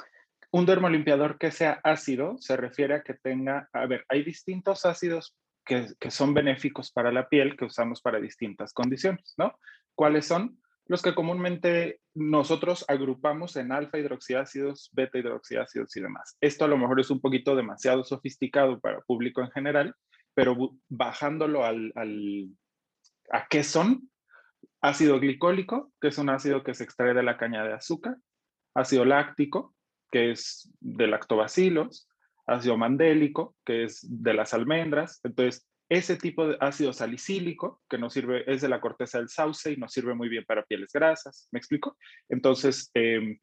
un dermolimpiador que sea ácido se refiere a que tenga, a ver, hay distintos ácidos que, son benéficos para la piel que usamos para distintas condiciones, ¿no? ¿Cuáles son? Los que comúnmente nosotros agrupamos en alfa hidroxiácidos, beta hidroxiácidos y demás. Esto a lo mejor es un poquito demasiado sofisticado para público en general, pero bajándolo al, al, a qué son, ácido glicólico, que es un ácido que se extrae de la caña de azúcar, ácido láctico, que es de lactobacilos, ácido mandélico, que es de las almendras. Entonces, ese tipo de ácido salicílico, que nos sirve, es de la corteza del sauce y nos sirve muy bien para pieles grasas, ¿me explico? Entonces, em,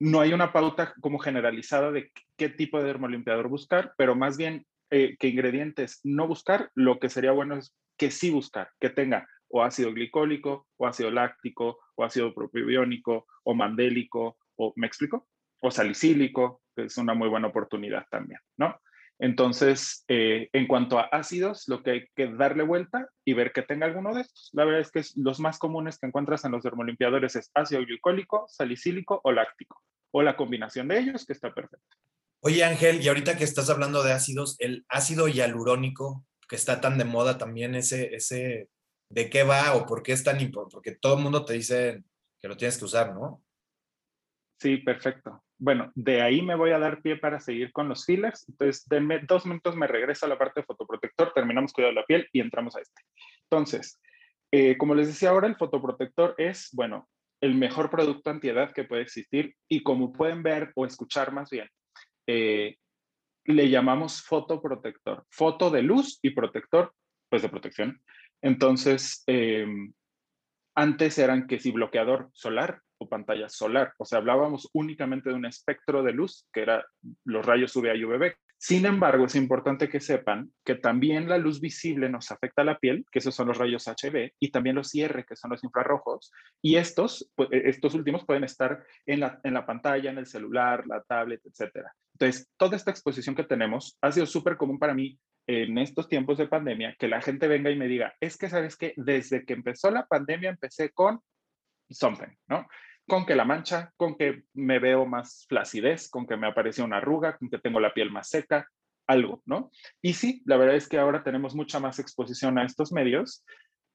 no hay una pauta como generalizada de qué tipo de dermolimpiador buscar, pero más bien eh, qué ingredientes no buscar, lo que sería bueno es que sí buscar, que tenga o ácido glicólico, o ácido láctico, o ácido propiónico, o mandélico, o, ¿me explico? O salicílico, es una muy buena oportunidad también, ¿no? Entonces, eh, en cuanto a ácidos, lo que hay que darle vuelta y ver que tenga alguno de estos. La verdad es que los más comunes que encuentras en los dermolimpiadores es ácido glicólico, salicílico o láctico, o la combinación de ellos, que está perfecta. Oye, Ángel, y ahorita que estás hablando de ácidos, el ácido hialurónico, que está tan de moda también, ese, ese, ¿de qué va o por qué es tan importante? Porque todo el mundo te dice que lo tienes que usar, ¿no? Sí, perfecto. Bueno, de ahí me voy a dar pie para seguir con los fillers. Entonces, denme dos minutos, me regreso a la parte de fotoprotector, terminamos cuidado de la piel y entramos a este. Entonces, eh, como les decía ahora, el fotoprotector es, bueno, el mejor producto antiedad que puede existir y como pueden ver o escuchar más bien, eh, le llamamos fotoprotector, foto de luz y protector, pues de protección. Entonces, em, antes eran que si bloqueador solar o pantalla solar. O sea, hablábamos únicamente de un espectro de luz, que era los rayos UVA y UVB. Sin embargo, es importante que sepan que también la luz visible nos afecta a la piel, que esos son los rayos HB, y también los IR, que son los infrarrojos, y estos, pues, e, estos últimos pueden estar en la, en la pantalla, en el celular, la tablet, etc. Entonces, toda esta exposición que tenemos ha sido súper común para mí en estos tiempos de pandemia, que la gente venga y me diga, es que, ¿sabes que Desde que empezó la pandemia empecé con something, ¿no? Con que la mancha, con que me veo más flacidez, con que me apareció una arruga, con que tengo la piel más seca, algo, ¿no? Y sí, la verdad es que ahora tenemos mucha más exposición a estos medios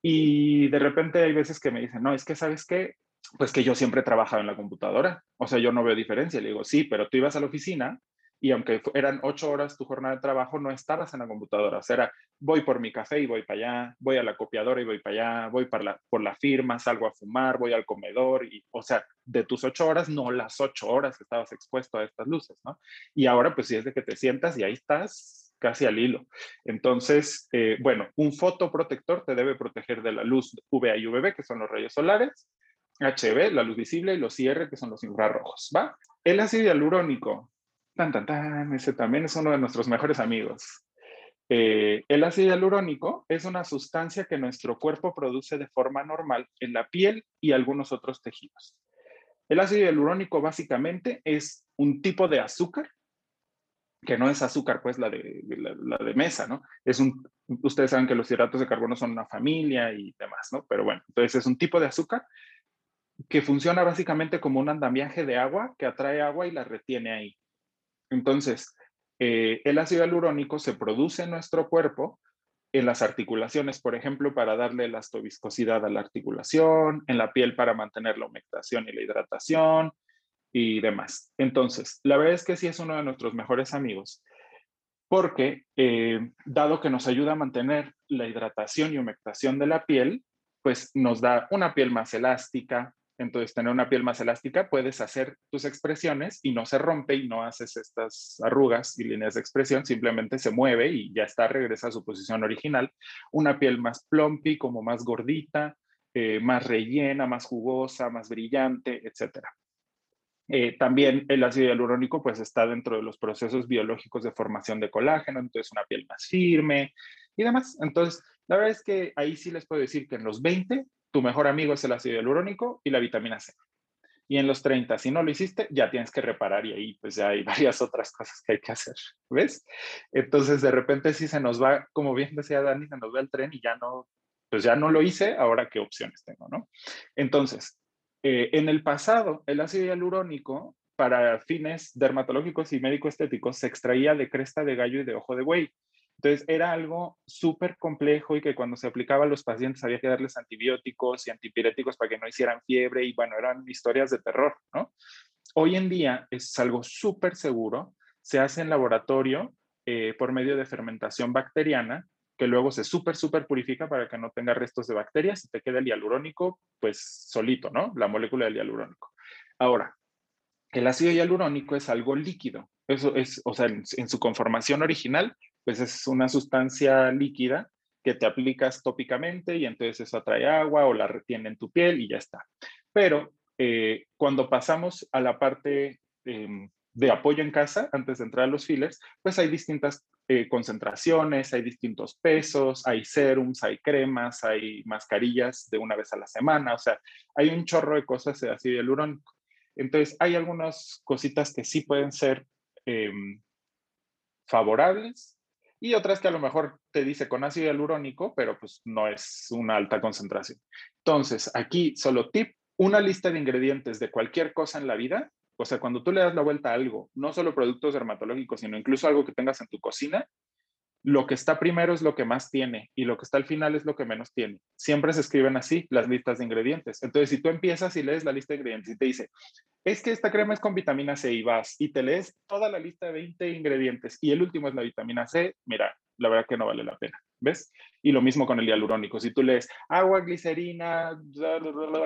y de repente hay veces que me dicen, no, es que sabes qué, pues que yo siempre he trabajado en la computadora, o sea, yo no veo diferencia. Le digo, sí, pero tú ibas a la oficina y aunque eran ocho horas tu jornada de trabajo, no estabas en la computadora. O sea, era, voy por mi café y voy para allá, voy a la copiadora y voy para allá, voy la, por la firma, salgo a fumar, voy al comedor. Y, o sea, de tus ocho horas, no las ocho horas que estabas expuesto a estas luces, ¿no? Y ahora, pues sí es de que te sientas y ahí estás casi al hilo. Entonces, eh, bueno, un fotoprotector te debe proteger de la luz UVA y UVB, que son los rayos solares, HB, la luz visible, y los IR, que son los infrarrojos, ¿va? El ácido hialurónico, Tan, tan, tan, ese también es uno de nuestros mejores amigos. Eh, el ácido hialurónico es una sustancia que nuestro cuerpo produce de forma normal en la piel y algunos otros tejidos. El ácido hialurónico básicamente es un tipo de azúcar, que no es azúcar, pues la de, la, de mesa, ¿no? Es un, ustedes saben que los hidratos de carbono son una familia y demás, ¿no? Pero bueno, entonces es un tipo de azúcar que funciona básicamente como un andamiaje de agua que atrae agua y la retiene ahí. Entonces, eh, el ácido hialurónico se produce en nuestro cuerpo en las articulaciones, por ejemplo, para darle elastobiscosidad a la articulación, en la piel para mantener la humectación y la hidratación y demás. Entonces, la verdad es que sí es uno de nuestros mejores amigos, porque eh, dado que nos ayuda a mantener la hidratación y humectación de la piel, pues nos da una piel más elástica, entonces, tener una piel más elástica, puedes hacer tus expresiones y no se rompe y no haces estas arrugas y líneas de expresión, simplemente se mueve y ya está, regresa a su posición original. Una piel más plumpy, como más gordita, eh, más rellena, más jugosa, más brillante, etc. Eh, también el ácido hialurónico pues está dentro de los procesos biológicos de formación de colágeno, entonces una piel más firme y demás. Entonces, la verdad es que ahí sí les puedo decir que en los 20 tu mejor amigo es el ácido hialurónico y la vitamina C. Y en los 30, si no lo hiciste, ya tienes que reparar y ahí pues ya hay varias otras cosas que hay que hacer, ¿ves? Entonces de repente sí se nos va, como bien decía Dani, se nos va el tren y ya no, pues ya no lo hice, ahora qué opciones tengo, ¿no? Entonces, eh, en el pasado, el ácido hialurónico para fines dermatológicos y médico-estéticos se extraía de cresta de gallo y de ojo de buey. Entonces era algo súper complejo y que cuando se aplicaba a los pacientes había que darles antibióticos y antipiréticos para que no hicieran fiebre y bueno, eran historias de terror, ¿no? Hoy en día es algo súper seguro, se hace en laboratorio eh, por medio de fermentación bacteriana, que luego se súper, súper purifica para que no tenga restos de bacterias y te quede el hialurónico, pues solito, ¿no? La molécula del hialurónico. Ahora, el ácido hialurónico es algo líquido. Eso es, o sea, en su conformación original pues es una sustancia líquida que te aplicas tópicamente y entonces eso atrae agua o la retiene en tu piel y ya está. Pero eh, cuando pasamos a la parte em, de apoyo en casa, antes de entrar a los fillers, pues hay distintas eh, concentraciones, hay distintos pesos, hay serums, hay cremas, hay mascarillas de una vez a la semana, o sea, hay un chorro de cosas de ácido hialurónico. Entonces, hay algunas cositas que sí pueden ser em, favorables y otras que a lo mejor te dice con ácido hialurónico, pero pues no es una alta concentración. Entonces, aquí solo tip, una lista de ingredientes de cualquier cosa en la vida, o sea, cuando tú le das la vuelta a algo, no solo productos dermatológicos, sino incluso algo que tengas en tu cocina, lo que está primero es lo que más tiene y lo que está al final es lo que menos tiene. Siempre se escriben así las listas de ingredientes. Entonces, si tú empiezas y lees la lista de ingredientes y te dice, es que esta crema es con vitamina C y vas y te lees toda la lista de 20 ingredientes y el último es la vitamina C, mira, la verdad que no vale la pena, ¿ves? Y lo mismo con el hialurónico. Si tú lees agua, glicerina,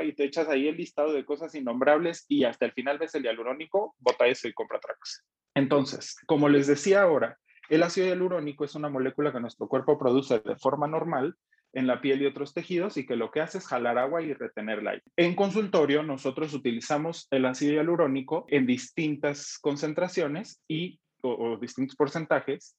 y te echas ahí el listado de cosas innombrables y hasta el final ves el hialurónico, bota eso y compra otra cosa. Entonces, como les decía ahora, el ácido hialurónico es una molécula que nuestro cuerpo produce de forma normal en la piel y otros tejidos y que lo que hace es jalar agua y retenerla ahí. En consultorio nosotros utilizamos el ácido hialurónico en distintas concentraciones y o, distintos porcentajes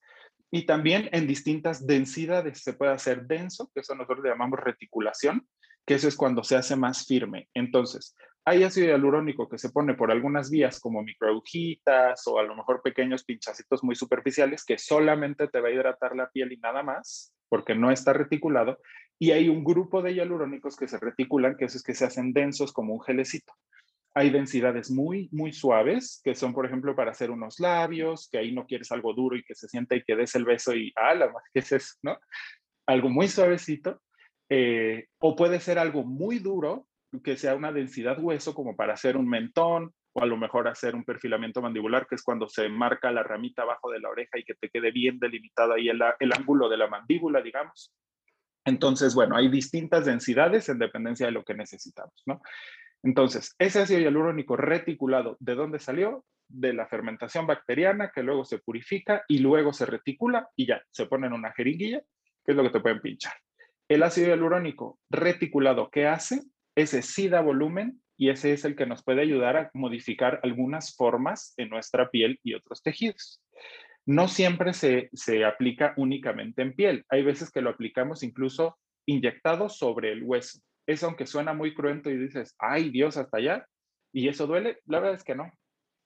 y también en distintas densidades. Se puede hacer denso, que eso nosotros le llamamos reticulación, que eso es cuando se hace más firme. Entonces, hay ácido hialurónico que se pone por algunas vías como microagujitas o a lo mejor pequeños pinchacitos muy superficiales que solamente te va a hidratar la piel y nada más, porque no está reticulado. Y hay un grupo de hialurónicos que se reticulan, que es que se hacen densos como un gelecito. Hay densidades muy, muy suaves, que son, por ejemplo, para hacer unos labios, que ahí no quieres algo duro y que se sienta y que des el beso y, ah, la ¿qué es eso? ¿No? Algo muy suavecito. Eh, o puede ser algo muy duro, que sea una densidad hueso como para hacer un mentón o a lo mejor hacer un perfilamiento mandibular, que es cuando se marca la ramita abajo de la oreja y que te quede bien delimitado ahí el, el ángulo de la mandíbula, digamos. Entonces, bueno, hay distintas densidades en dependencia de lo que necesitamos, ¿no? Entonces, ese ácido hialurónico reticulado, ¿de dónde salió? De la fermentación bacteriana que luego se purifica y luego se reticula y ya, se pone en una jeringuilla, que es lo que te pueden pinchar. El ácido hialurónico reticulado, ¿qué hace? ese sí da volumen y ese es el que nos puede ayudar a modificar algunas formas en nuestra piel y otros tejidos. No siempre se, se aplica únicamente en piel. Hay veces que lo aplicamos incluso inyectado sobre el hueso. Eso aunque suena muy cruento y dices, ay Dios, hasta allá, y eso duele, la verdad es que no.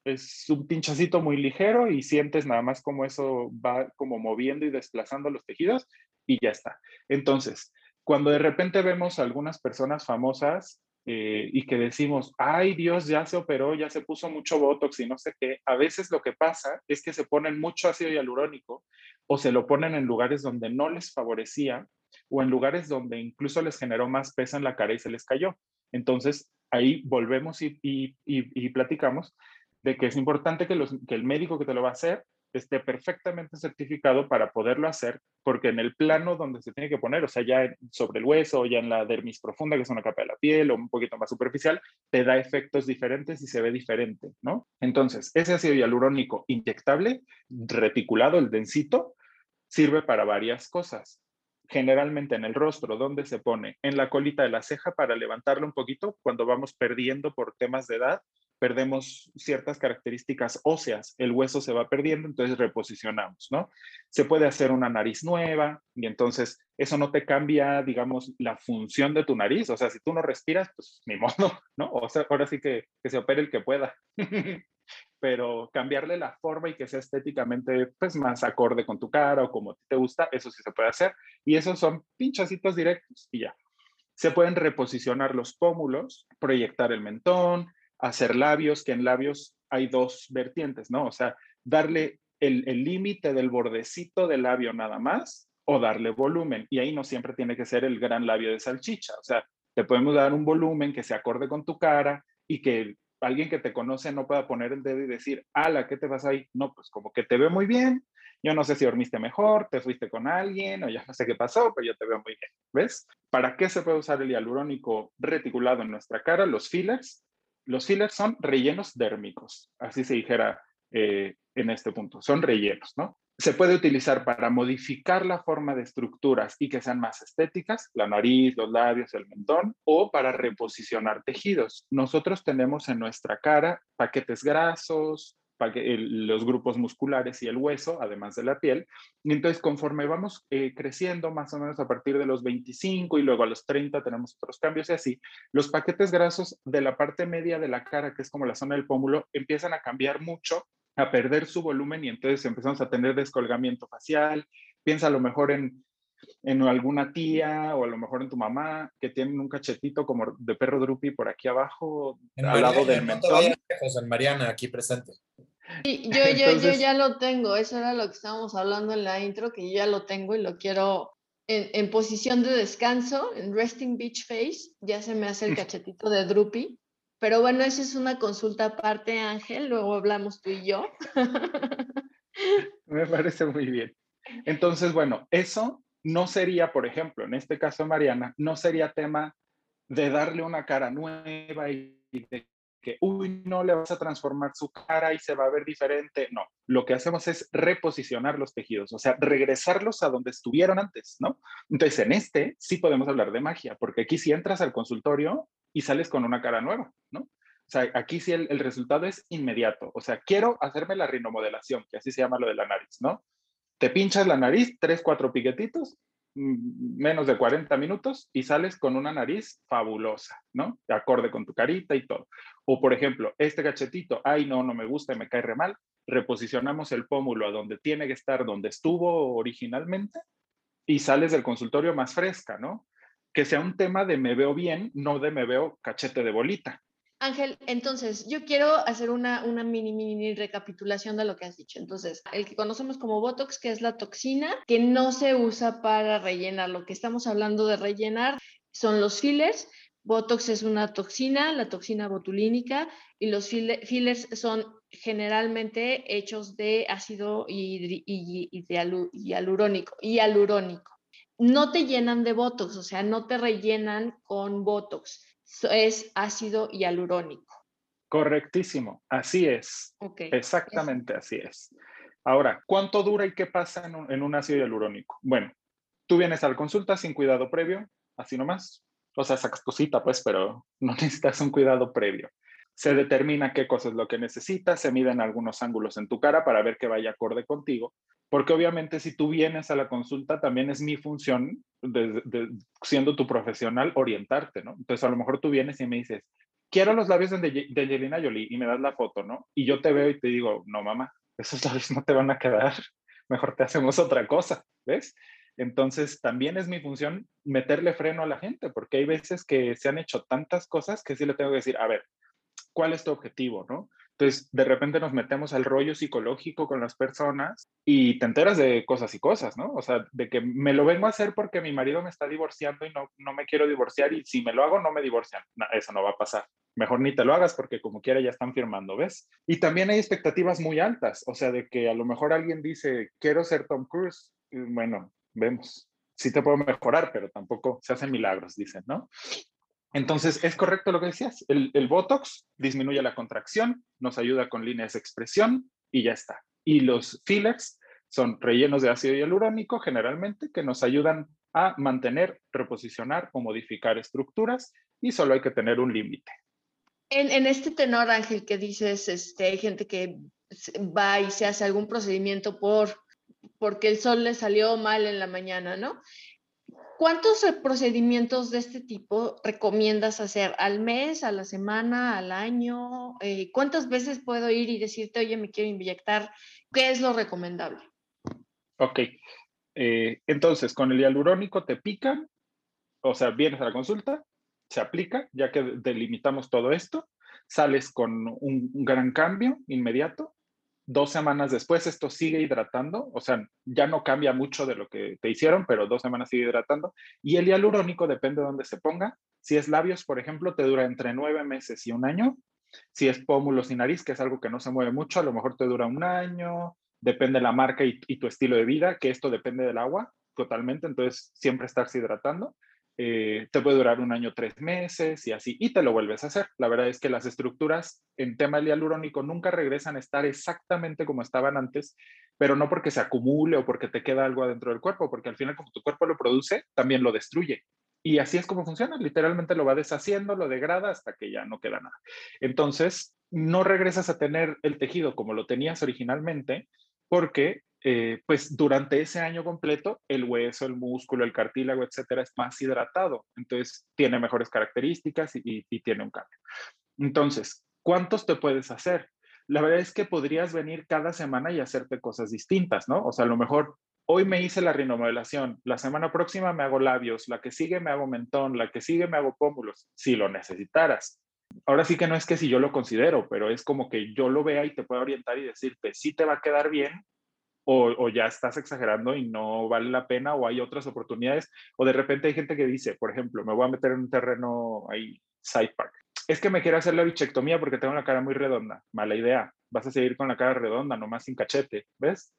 Es un pinchacito muy ligero y sientes nada más como eso va como moviendo y desplazando los tejidos y ya está. Entonces, cuando de repente vemos a algunas personas famosas eh, y que decimos, ay Dios, ya se operó, ya se puso mucho Botox y no sé qué, a veces lo que pasa es que se ponen mucho ácido hialurónico o se lo ponen en lugares donde no les favorecía o en lugares donde incluso les generó más peso en la cara y se les cayó. Entonces, ahí volvemos y, platicamos de que es importante que, que el médico que te lo va a hacer esté perfectamente certificado para poderlo hacer, porque en el plano donde se tiene que poner, o sea, ya sobre el hueso ya en la dermis profunda, que es una capa de la piel o un poquito más superficial, te da efectos diferentes y se ve diferente, ¿no? Entonces, ese ácido hialurónico inyectable, reticulado, el densito, sirve para varias cosas. Generalmente en el rostro, ¿dónde se pone? En la colita de la ceja para levantarlo un poquito cuando vamos perdiendo por temas de edad perdemos ciertas características óseas, el hueso se va perdiendo, entonces reposicionamos, ¿no? Se puede hacer una nariz nueva y entonces eso no te cambia, digamos, la función de tu nariz, o sea, si tú no respiras, pues ni modo, ¿no? O sea, ahora sí que, que se opere el que pueda. Pero cambiarle la forma y que sea estéticamente pues más acorde con tu cara o como te gusta, eso sí se puede hacer. Y esos son pinchacitos directos y ya. Se pueden reposicionar los pómulos, proyectar el mentón, hacer labios, que en labios hay dos vertientes, ¿no? O sea, darle el límite del bordecito del labio nada más o darle volumen. Y ahí no siempre tiene que ser el gran labio de salchicha. O sea, te podemos dar un volumen que se acorde con tu cara y que alguien que te conoce no pueda poner el dedo y decir, ala, ¿qué te vas ahí? No, pues como que te veo muy bien. Yo no sé si dormiste mejor, te fuiste con alguien o ya no sé qué pasó, pero yo te veo muy bien. ¿Ves? ¿Para qué se puede usar el hialurónico reticulado en nuestra cara? Los fillers los fillers son rellenos dérmicos, así se dijera eh, en este punto, son rellenos, ¿no? Se puede utilizar para modificar la forma de estructuras y que sean más estéticas, la nariz, los labios, el mentón, o para reposicionar tejidos. Nosotros tenemos en nuestra cara paquetes grasos, los grupos musculares y el hueso, además de la piel. Y entonces, conforme vamos eh, creciendo, más o menos a partir de los 25 y luego a los 30 tenemos otros cambios y así, los paquetes grasos de la parte media de la cara, que es como la zona del pómulo, empiezan a cambiar mucho, a perder su volumen y entonces empezamos a tener descolgamiento facial. Piensa a lo mejor en en alguna tía o a lo mejor en tu mamá que tienen un cachetito como de perro drupi por aquí abajo, al lado del mentón. en Mariana, aquí presente. Sí, yo, yo, yo ya lo tengo, eso era lo que estábamos hablando en la intro, que yo ya lo tengo y lo quiero en, en posición de descanso, en resting beach face, ya se me hace el cachetito de drupi. Pero bueno, esa es una consulta aparte, Ángel, luego hablamos tú y yo. Me parece muy bien. Entonces, bueno, eso no sería, por ejemplo, en este caso Mariana, no sería tema de darle una cara nueva y de que, uy, no le vas a transformar su cara y se va a ver diferente. No, lo que hacemos es reposicionar los tejidos, o sea, regresarlos a donde estuvieron antes, ¿no? Entonces, en este sí podemos hablar de magia, porque aquí si entras al consultorio y sales con una cara nueva, ¿no? O sea, aquí sí el, el resultado es inmediato. O sea, quiero hacerme la rinomodelación, que así se llama lo de la nariz, ¿no? Te pinchas la nariz, tres, cuatro piquetitos, mm, menos de 40 minutos y sales con una nariz fabulosa, ¿no? De acorde con tu carita y todo. O por ejemplo, este cachetito, ay no, no me gusta, me cae re mal, reposicionamos el pómulo a donde tiene que estar, donde estuvo originalmente y sales del consultorio más fresca, ¿no? Que sea un tema de me veo bien, no de me veo cachete de bolita, Ángel, entonces yo quiero hacer una, una mini, mini recapitulación de lo que has dicho. Entonces, el que conocemos como Botox, que es la toxina, que no se usa para rellenar. Lo que estamos hablando de rellenar son los fillers. Botox es una toxina, la toxina botulínica, y los fillers son generalmente hechos de ácido y, hialurónico. No te llenan de Botox, o sea, no te rellenan con Botox es ácido hialurónico. Correctísimo, así es. Exactamente así es. Ahora, ¿cuánto dura y qué pasa en un, en un ácido hialurónico? Bueno, tú vienes a la consulta sin cuidado previo, así nomás. O sea, sacas cosita, pues, pero no necesitas un cuidado previo. Se determina qué cosa es lo que necesitas, se miden algunos ángulos en tu cara para ver que vaya acorde contigo porque obviamente si tú vienes a la consulta, también es mi función, siendo tu profesional, orientarte, ¿no? Entonces a lo mejor tú vienes y me dices, quiero los labios de, de Angelina Jolie y me das la foto, ¿no? Y yo te veo y te digo, no, mamá, esos labios no te van a quedar, mejor te hacemos otra cosa, ¿ves? Entonces, también es mi función meterle freno a la gente, porque hay veces que se han hecho tantas cosas que sí le tengo que decir, a ver, ¿cuál es tu objetivo? ¿no? Entonces, de repente nos metemos al rollo psicológico con las personas y te enteras de cosas y cosas, ¿no? O sea, de que me lo vengo a hacer porque mi marido me está divorciando y no, no me quiero divorciar y si me lo hago no me divorcian. eso no va a pasar. Mejor ni te lo hagas porque como quiera ya están firmando, ¿ves? Y también hay expectativas muy altas, o sea, de que a lo mejor alguien dice, quiero ser Tom Cruise. bueno, vemos. Sí te puedo mejorar, pero tampoco se hacen milagros, dicen, ¿no? Entonces, es correcto lo que decías. El, Botox disminuye la contracción, nos ayuda con líneas de expresión y ya está. Y los fillers son rellenos de ácido hialurónico generalmente que nos ayudan a mantener, reposicionar o modificar estructuras y solo hay que tener un límite. En, este tenor, Ángel, que dices, este, hay gente que va y se hace algún procedimiento por porque el sol le salió mal en la mañana, ¿no? ¿Cuántos procedimientos de este tipo recomiendas hacer al mes, a la semana, al año? Eh, ¿Cuántas veces puedo ir y decirte, oye, me quiero inyectar? ¿Qué es lo recomendable? Ok. Eh, entonces, con el hialurónico te pican, o sea, vienes a la consulta, se aplica, ya que delimitamos todo esto, sales con un gran cambio inmediato, dos semanas después esto sigue hidratando, o sea, ya no cambia mucho de lo que te hicieron, pero dos semanas sigue hidratando. Y el hialurónico depende de dónde se ponga. Si es labios, por ejemplo, te dura entre nueve meses y un año. Si es pómulos y nariz, que es algo que no se mueve mucho, a lo mejor te dura un año. Depende de la marca y, y tu estilo de vida, que esto depende del agua totalmente, entonces siempre estarse hidratando. Eh, te puede durar un año, tres meses y así, y te lo vuelves a hacer. La verdad es que las estructuras en tema hialurónico nunca regresan a estar exactamente como estaban antes, pero no porque se acumule o porque te queda algo adentro del cuerpo, porque al final como tu cuerpo lo produce, también lo destruye. Y así es como funciona, literalmente lo va deshaciendo, lo degrada hasta que ya no queda nada. Entonces, no regresas a tener el tejido como lo tenías originalmente, porque eh, pues durante ese año completo el hueso, el músculo, el cartílago, etcétera, es más hidratado. Entonces tiene mejores características y, tiene un cambio. Entonces, ¿cuántos te puedes hacer? La verdad es que podrías venir cada semana y hacerte cosas distintas, ¿no? O sea, a lo mejor hoy me hice la rinomodelación, la semana próxima me hago labios, la que sigue me hago mentón, la que sigue me hago pómulos, si lo necesitaras. Ahora sí que no es que si yo lo considero, pero es como que yo lo vea y te pueda orientar y decirte, si te va a quedar bien o, ya estás exagerando y no vale la pena o hay otras oportunidades. O de repente hay gente que dice, por ejemplo, me voy a meter en un terreno ahí, side park. Es que me quiero hacer la bichectomía porque tengo la cara muy redonda. Mala idea. Vas a seguir con la cara redonda, nomás sin cachete, ¿ves?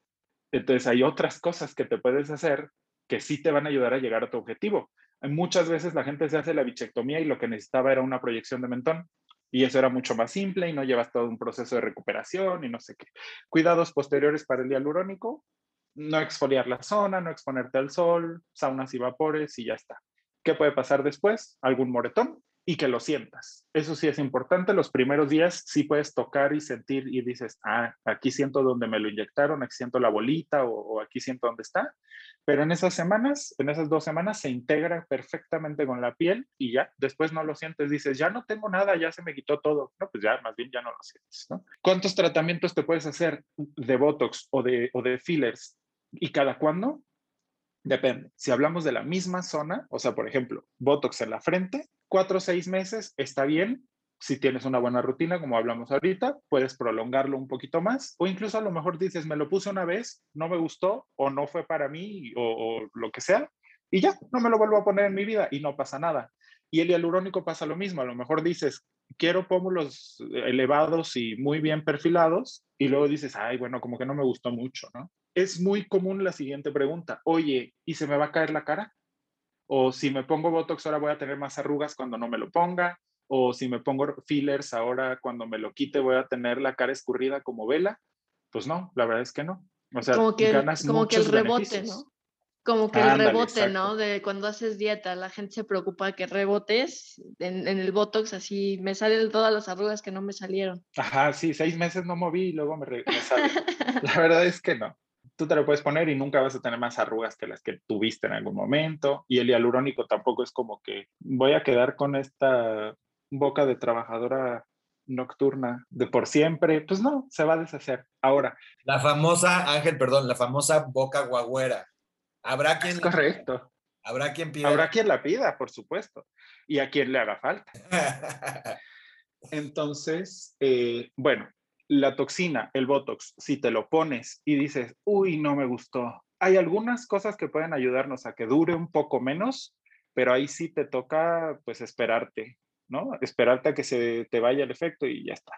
Entonces hay otras cosas que te puedes hacer que sí te van a ayudar a llegar a tu objetivo. Muchas veces la gente se hace la bichectomía y lo que necesitaba era una proyección de mentón y eso era mucho más simple y no llevas todo un proceso de recuperación y no sé qué. Cuidados posteriores para el hialurónico, no exfoliar la zona, no exponerte al sol, saunas y vapores y ya está. ¿Qué puede pasar después? Algún moretón y que lo sientas. Eso sí es importante. Los primeros días sí puedes tocar y sentir y dices, ah, aquí siento donde me lo inyectaron, aquí siento la bolita o, aquí siento dónde está. Pero en esas semanas, en esas dos semanas, se integra perfectamente con la piel y ya, después no lo sientes, dices, ya no tengo nada, ya se me quitó todo. No, pues ya, más bien ya no lo sientes. ¿Cuántos tratamientos te puedes hacer de Botox o de, o de fillers y cada cuándo? Depende. Si hablamos de la misma zona, o sea, por ejemplo, Botox en la frente, cuatro o seis meses está bien, si tienes una buena rutina, como hablamos ahorita, puedes prolongarlo un poquito más o incluso a lo mejor dices, me lo puse una vez, no me gustó o no fue para mí o, lo que sea y ya, no me lo vuelvo a poner en mi vida y no pasa nada. Y el hialurónico pasa lo mismo, a lo mejor dices, quiero pómulos elevados y muy bien perfilados y luego dices, ay, bueno, como que no me gustó mucho, ¿no? Es muy común la siguiente pregunta, oye, ¿y se me va a caer la cara? O si me pongo Botox ahora voy a tener más arrugas cuando no me lo ponga o si me pongo fillers ahora cuando me lo quite voy a tener la cara escurrida como vela. Pues no, la verdad es que no. O sea, como que, ganas como que el rebote, ¿no? Como que el rebote, ¿no? De cuando haces dieta, la gente se preocupa que rebotes en, el Botox, así me salen todas las arrugas que no me salieron. Ajá, sí, seis meses no moví y luego me, me sale. la verdad es que no. Tú te lo puedes poner y nunca vas a tener más arrugas que las que tuviste en algún momento. Y el hialurónico tampoco es como que voy a quedar con esta boca de trabajadora nocturna de por siempre, pues no, se va a deshacer. Ahora. La famosa, Ángel, perdón, la famosa boca guagüera. Habrá quien. Es correcto. Habrá quien pida. Habrá quien la pida, por supuesto. Y a quien le haga falta. Entonces, eh, bueno, la toxina, el Botox, si te lo pones y dices, uy, no me gustó, hay algunas cosas que pueden ayudarnos a que dure un poco menos, pero ahí sí te toca, pues, esperarte, ¿no? Esperarte a que se te vaya el efecto y ya está.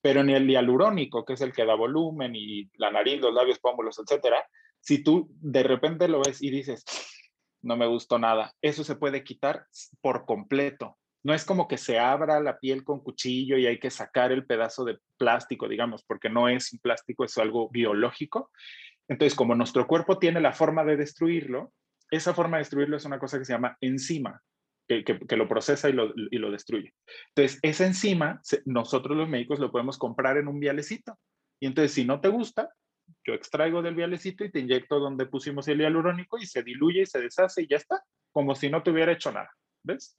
Pero ni el hialurónico, que es el que da volumen y la nariz, los labios, pómulos, etcétera, si tú de repente lo ves y dices, no me gustó nada, eso se puede quitar por completo. No es como que se abra la piel con cuchillo y hay que sacar el pedazo de plástico, digamos, porque no es un plástico, es algo biológico. Entonces, como nuestro cuerpo tiene la forma de destruirlo, esa forma de destruirlo es una cosa que se llama enzima, que, lo procesa y lo, y lo, destruye. Entonces, esa enzima, nosotros los médicos lo podemos comprar en un vialecito. Y entonces, si no te gusta, yo extraigo del vialecito y te inyecto donde pusimos el hialurónico y se diluye y se deshace y ya está, como si no te hubiera hecho nada. ¿Ves?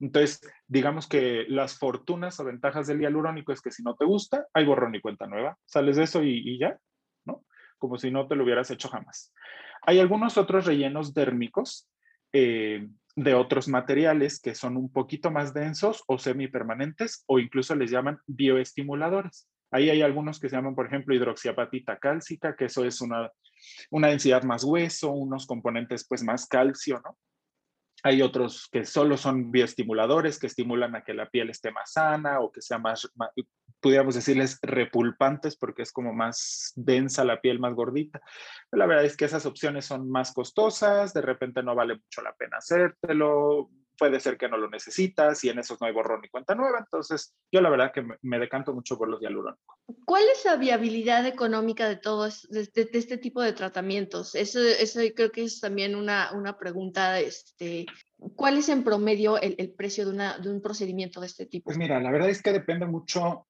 Entonces, digamos que las fortunas o ventajas del hialurónico es que si no te gusta, hay borrón y cuenta nueva. Sales de eso y, ya, ¿no? Como si no te lo hubieras hecho jamás. Hay algunos otros rellenos dérmicos eh, de otros materiales que son un poquito más densos o semipermanentes o incluso les llaman bioestimuladores. Ahí hay algunos que se llaman, por ejemplo, hidroxiapatita cálcica, que eso es una, una densidad más hueso, unos componentes pues más calcio, ¿no? Hay otros que solo son bioestimuladores, que estimulan a que la piel esté más sana o que sea más, pudiéramos decirles, repulpantes porque es como más densa la piel, más gordita. la verdad es que esas opciones son más costosas, de repente no vale mucho la pena hacértelo, puede ser que no lo necesitas y en esos no hay borrón ni cuenta nueva. Entonces, yo la verdad que me, decanto mucho por los hialurónicos. ¿Cuál es la viabilidad económica de todo este, de, este tipo de tratamientos? Eso, eso creo que es también una, una pregunta. Este, ¿Cuál es en promedio el, el precio de, una, de un procedimiento de este tipo? Pues mira, la verdad es que depende mucho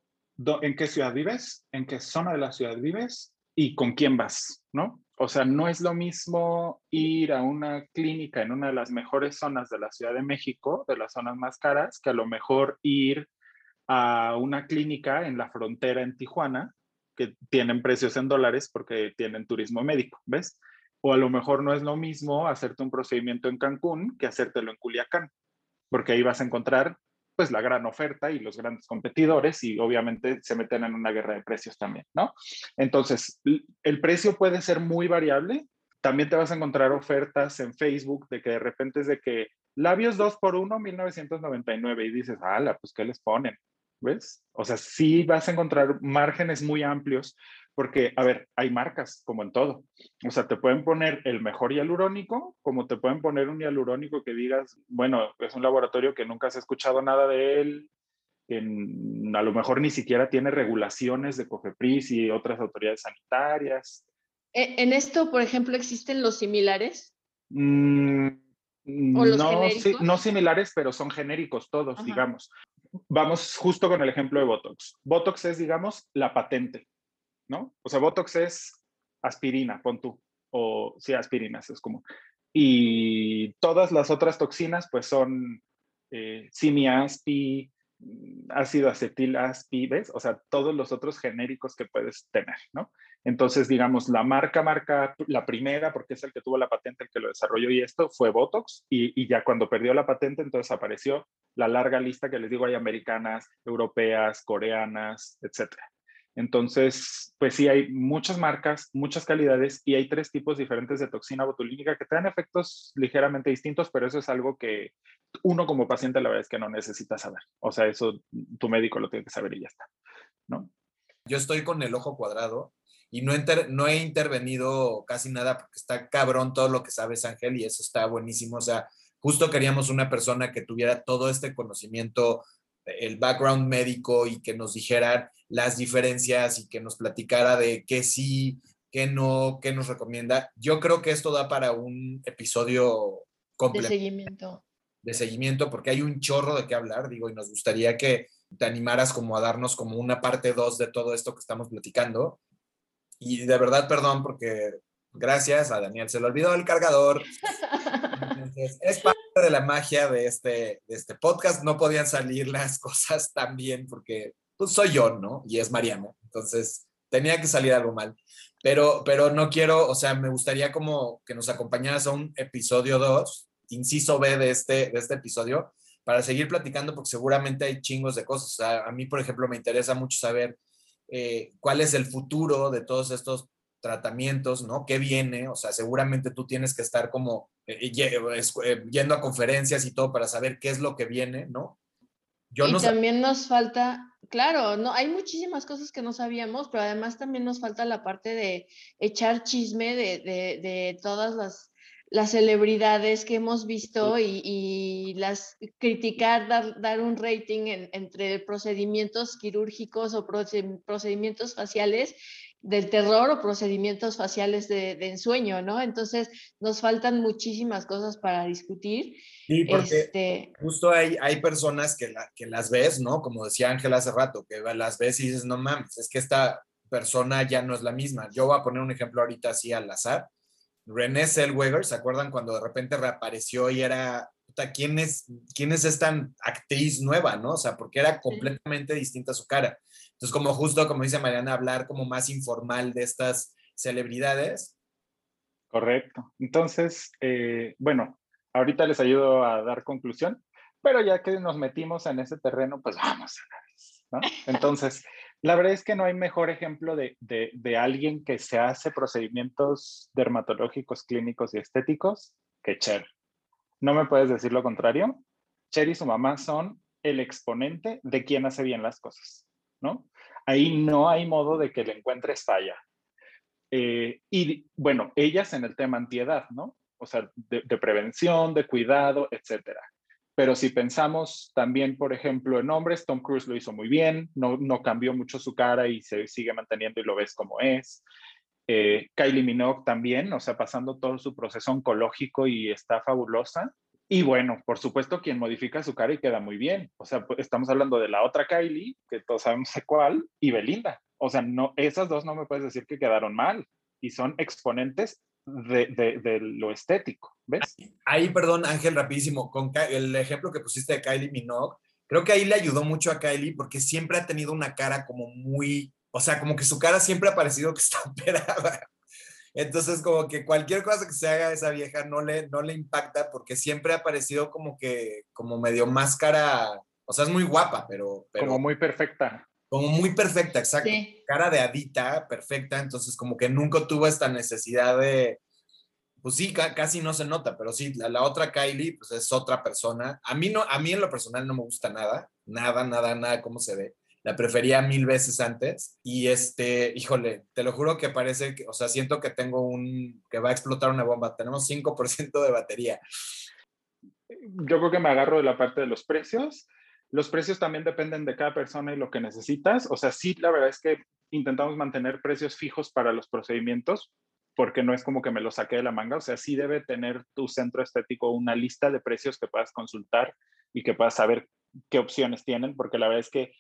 en qué ciudad vives, en qué zona de la ciudad vives y con quién vas, ¿no? O sea, no es lo mismo ir a una clínica en una de las mejores zonas de la Ciudad de México, de las zonas más caras, que a lo mejor ir a una clínica en la frontera en Tijuana, que tienen precios en dólares porque tienen turismo médico, ¿ves? O a lo mejor no es lo mismo hacerte un procedimiento en Cancún que hacértelo en Culiacán, porque ahí vas a encontrar pues la gran oferta y los grandes competidores y obviamente se meten en una guerra de precios también, ¿no? Entonces, el precio puede ser muy variable. También te vas a encontrar ofertas en Facebook de que de repente es de que labios 2 por 1 1999 y dices, ala, pues ¿qué les ponen? ¿Ves? O sea, sí vas a encontrar márgenes muy amplios porque, a ver, hay marcas como en todo. O sea, te pueden poner el mejor hialurónico, como te pueden poner un hialurónico que digas, bueno, es un laboratorio que nunca has escuchado nada de él, en, a lo mejor ni siquiera tiene regulaciones de COFEPRIS y otras autoridades sanitarias. ¿E, ¿En esto, por ejemplo, existen los similares? Mm, ¿O los no, no similares, pero son genéricos todos, digamos. Vamos justo con el ejemplo de Botox. Botox es, digamos, la patente. ¿No? O sea, Botox es aspirina, pon tú, o sí, aspirinas es como. Y todas las otras toxinas, pues son eh, simiaspi, mm, ácido acetil aspi, ¿ves? O sea, todos los otros genéricos que puedes tener, ¿no? Entonces, digamos, la marca, marca, la primera, porque es el que tuvo la patente, el que lo desarrolló y esto, fue Botox, y, y ya cuando perdió la patente, entonces apareció la larga lista que les digo, hay americanas, europeas, coreanas, etcétera. Entonces, pues sí, hay muchas marcas, muchas calidades y hay tres tipos diferentes de toxina botulínica que te dan efectos ligeramente distintos, pero eso es algo que uno como paciente la verdad es que no necesita saber. O sea, eso tu médico lo tiene que saber y ya está, ¿no? Yo estoy con el ojo cuadrado y no, no he intervenido casi nada porque está cabrón todo lo que sabes, Ángel, y eso está buenísimo. O sea, justo queríamos una persona que tuviera todo este conocimiento el background médico y que nos dijera las diferencias y que nos platicara de qué sí, qué no, qué nos recomienda. Yo creo que esto da para un episodio completo. De seguimiento. De seguimiento, porque hay un chorro de qué hablar, digo, y nos gustaría que te animaras como a darnos como una parte dos de todo esto que estamos platicando. Y de verdad, perdón, porque gracias a Daniel se le olvidó el cargador. es parte de la magia de este, de este podcast. No podían salir las cosas tan bien porque pues, soy yo, ¿no? Y es Mariana. Entonces, tenía que salir algo mal. Pero, pero no quiero, o sea, me gustaría como que nos acompañaras a un episodio 2, inciso B de este, de este episodio, para seguir platicando, porque seguramente hay chingos de cosas. O sea, a mí, por ejemplo, me interesa mucho saber eh, cuál es el futuro de todos estos tratamientos, ¿no? ¿Qué viene? O sea, seguramente tú tienes que estar como eh, eh, yendo a conferencias y todo para saber qué es lo que viene, ¿no? Yo y también nos falta, claro, no, hay muchísimas cosas que no sabíamos, pero además también nos falta la parte de echar chisme de, de, de todas las, las, celebridades que hemos visto y, y las criticar, dar, dar un rating entre procedimientos quirúrgicos o procedimientos faciales del terror o procedimientos faciales de, ensueño, ¿no? Entonces, nos faltan muchísimas cosas para discutir. Sí, porque este justo hay, hay personas que, que las ves, ¿no? Como decía Ángela hace rato, que las ves y dices, no mames, es que esta persona ya no es la misma. Yo voy a poner un ejemplo ahorita así al azar. René Zellweger, ¿se acuerdan cuando de repente reapareció y era, ¿quién es, quién es esta actriz nueva, no? O sea, porque era completamente distinta su cara. Entonces, como justo, como dice Mariana, hablar como más informal de estas celebridades. Correcto. Entonces, eh, bueno, ahorita les ayudo a dar conclusión, pero ya que nos metimos en ese terreno, pues vamos a ¿no? Entonces, la verdad es que no hay mejor ejemplo de, de, de alguien que se hace procedimientos dermatológicos, clínicos y estéticos que Cher. ¿No me puedes decir lo contrario? Cher y su mamá son el exponente de quien hace bien las cosas, ¿no? Ahí no hay modo de que le encuentres falla. Eh, y bueno, ellas en el tema antiedad, ¿no? O sea, de, prevención, de cuidado, etcétera. Pero si pensamos también, por ejemplo, en hombres, Tom Cruise lo hizo muy bien, no, no cambió mucho su cara y se sigue manteniendo y lo ves como es. Eh, Kylie Minogue también, o sea, pasando todo su proceso oncológico y está fabulosa. Y bueno, por supuesto, quien modifica su cara y queda muy bien. O sea, estamos hablando de la otra Kylie, que todos sabemos cuál, y Belinda. O sea, no, esas dos no me puedes decir que quedaron mal. Y son exponentes de, de, lo estético, ¿ves? Ahí, perdón, Ángel, rapidísimo, con el ejemplo que pusiste de Kylie Minogue, creo que ahí le ayudó mucho a Kylie porque siempre ha tenido una cara como muy, o sea, como que su cara siempre ha parecido que está operada. Entonces, como que cualquier cosa que se haga a esa vieja no le, no le impacta porque siempre ha parecido como que, como medio máscara, o sea, es muy guapa, pero... pero como muy perfecta. Como muy perfecta, exacto. Cara de adita, perfecta, entonces como que nunca tuvo esta necesidad de... Pues sí, casi no se nota, pero sí, la, la, otra Kylie, pues es otra persona. A mí, no, a mí en lo personal no me gusta nada, nada, nada, nada cómo se ve la prefería mil veces antes. Y este, híjole, te lo juro que parece que, o sea, siento que tengo un, que va a explotar una bomba. Tenemos 5% de batería. Yo creo que me agarro de la parte de los precios. Los precios también dependen de cada persona y lo que necesitas. O sea, sí, la verdad es que intentamos mantener precios fijos para los procedimientos, porque no es como que me lo saqué de la manga. O sea, sí debe tener tu centro estético una lista de precios que puedas consultar y que puedas saber qué opciones tienen, porque la verdad es que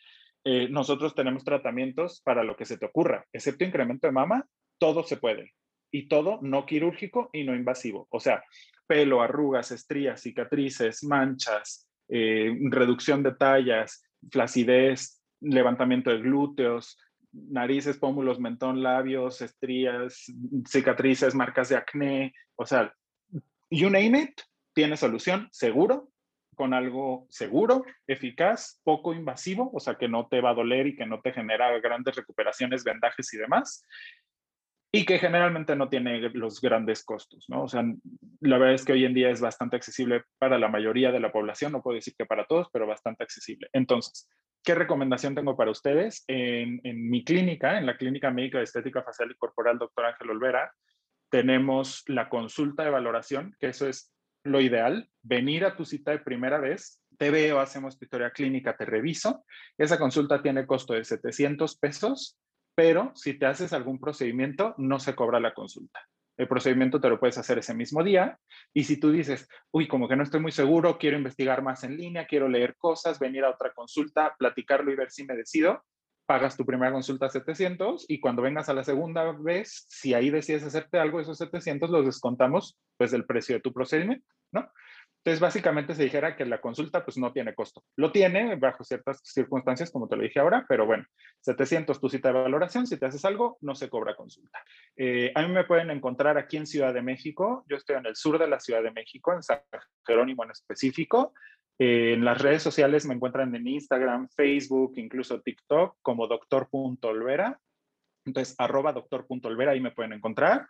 eh, nosotros tenemos tratamientos para lo que se te ocurra, excepto incremento de mama, todo se puede. Y todo no quirúrgico y no invasivo. O sea, pelo, arrugas, estrías, cicatrices, manchas, eh, reducción de tallas, flacidez, levantamiento de glúteos, narices, pómulos, mentón, labios, estrías, cicatrices, marcas de acné. O sea, you name it, tiene solución seguro con algo seguro, eficaz, poco invasivo, o sea, que no te va a doler y que no te genera grandes recuperaciones, vendajes y demás, y que generalmente no tiene los grandes costos, ¿no? O sea, la verdad es que hoy en día es bastante accesible para la mayoría de la población, no puedo decir que para todos, pero bastante accesible. Entonces, ¿qué recomendación tengo para ustedes? En, mi clínica, en la Clínica Médica de Estética Facial y Corporal, doctor Ángel Olvera, tenemos la consulta de valoración, que eso es lo ideal, venir a tu cita de primera vez, te veo, hacemos tu historia clínica, te reviso. Esa consulta tiene costo de 700 pesos, pero si te haces algún procedimiento, no se cobra la consulta. El procedimiento te lo puedes hacer ese mismo día. Y si tú dices, uy, como que no estoy muy seguro, quiero investigar más en línea, quiero leer cosas, venir a otra consulta, platicarlo y ver si me decido, pagas tu primera consulta 700 y cuando vengas a la segunda vez, si ahí decides hacerte algo, esos 700 los descontamos pues del precio de tu procedimiento, ¿no? Entonces, básicamente se dijera que la consulta pues no tiene costo. Lo tiene bajo ciertas circunstancias, como te lo dije ahora, pero bueno, 700 tu cita de valoración, si te haces algo, no se cobra consulta. Eh, a mí me pueden encontrar aquí en Ciudad de México, yo estoy en el sur de la Ciudad de México, en San Jerónimo en específico. Eh, en las redes sociales me encuentran en Instagram, Facebook, incluso TikTok como doctor.olvera. Entonces, doctor.olvera, ahí me pueden encontrar.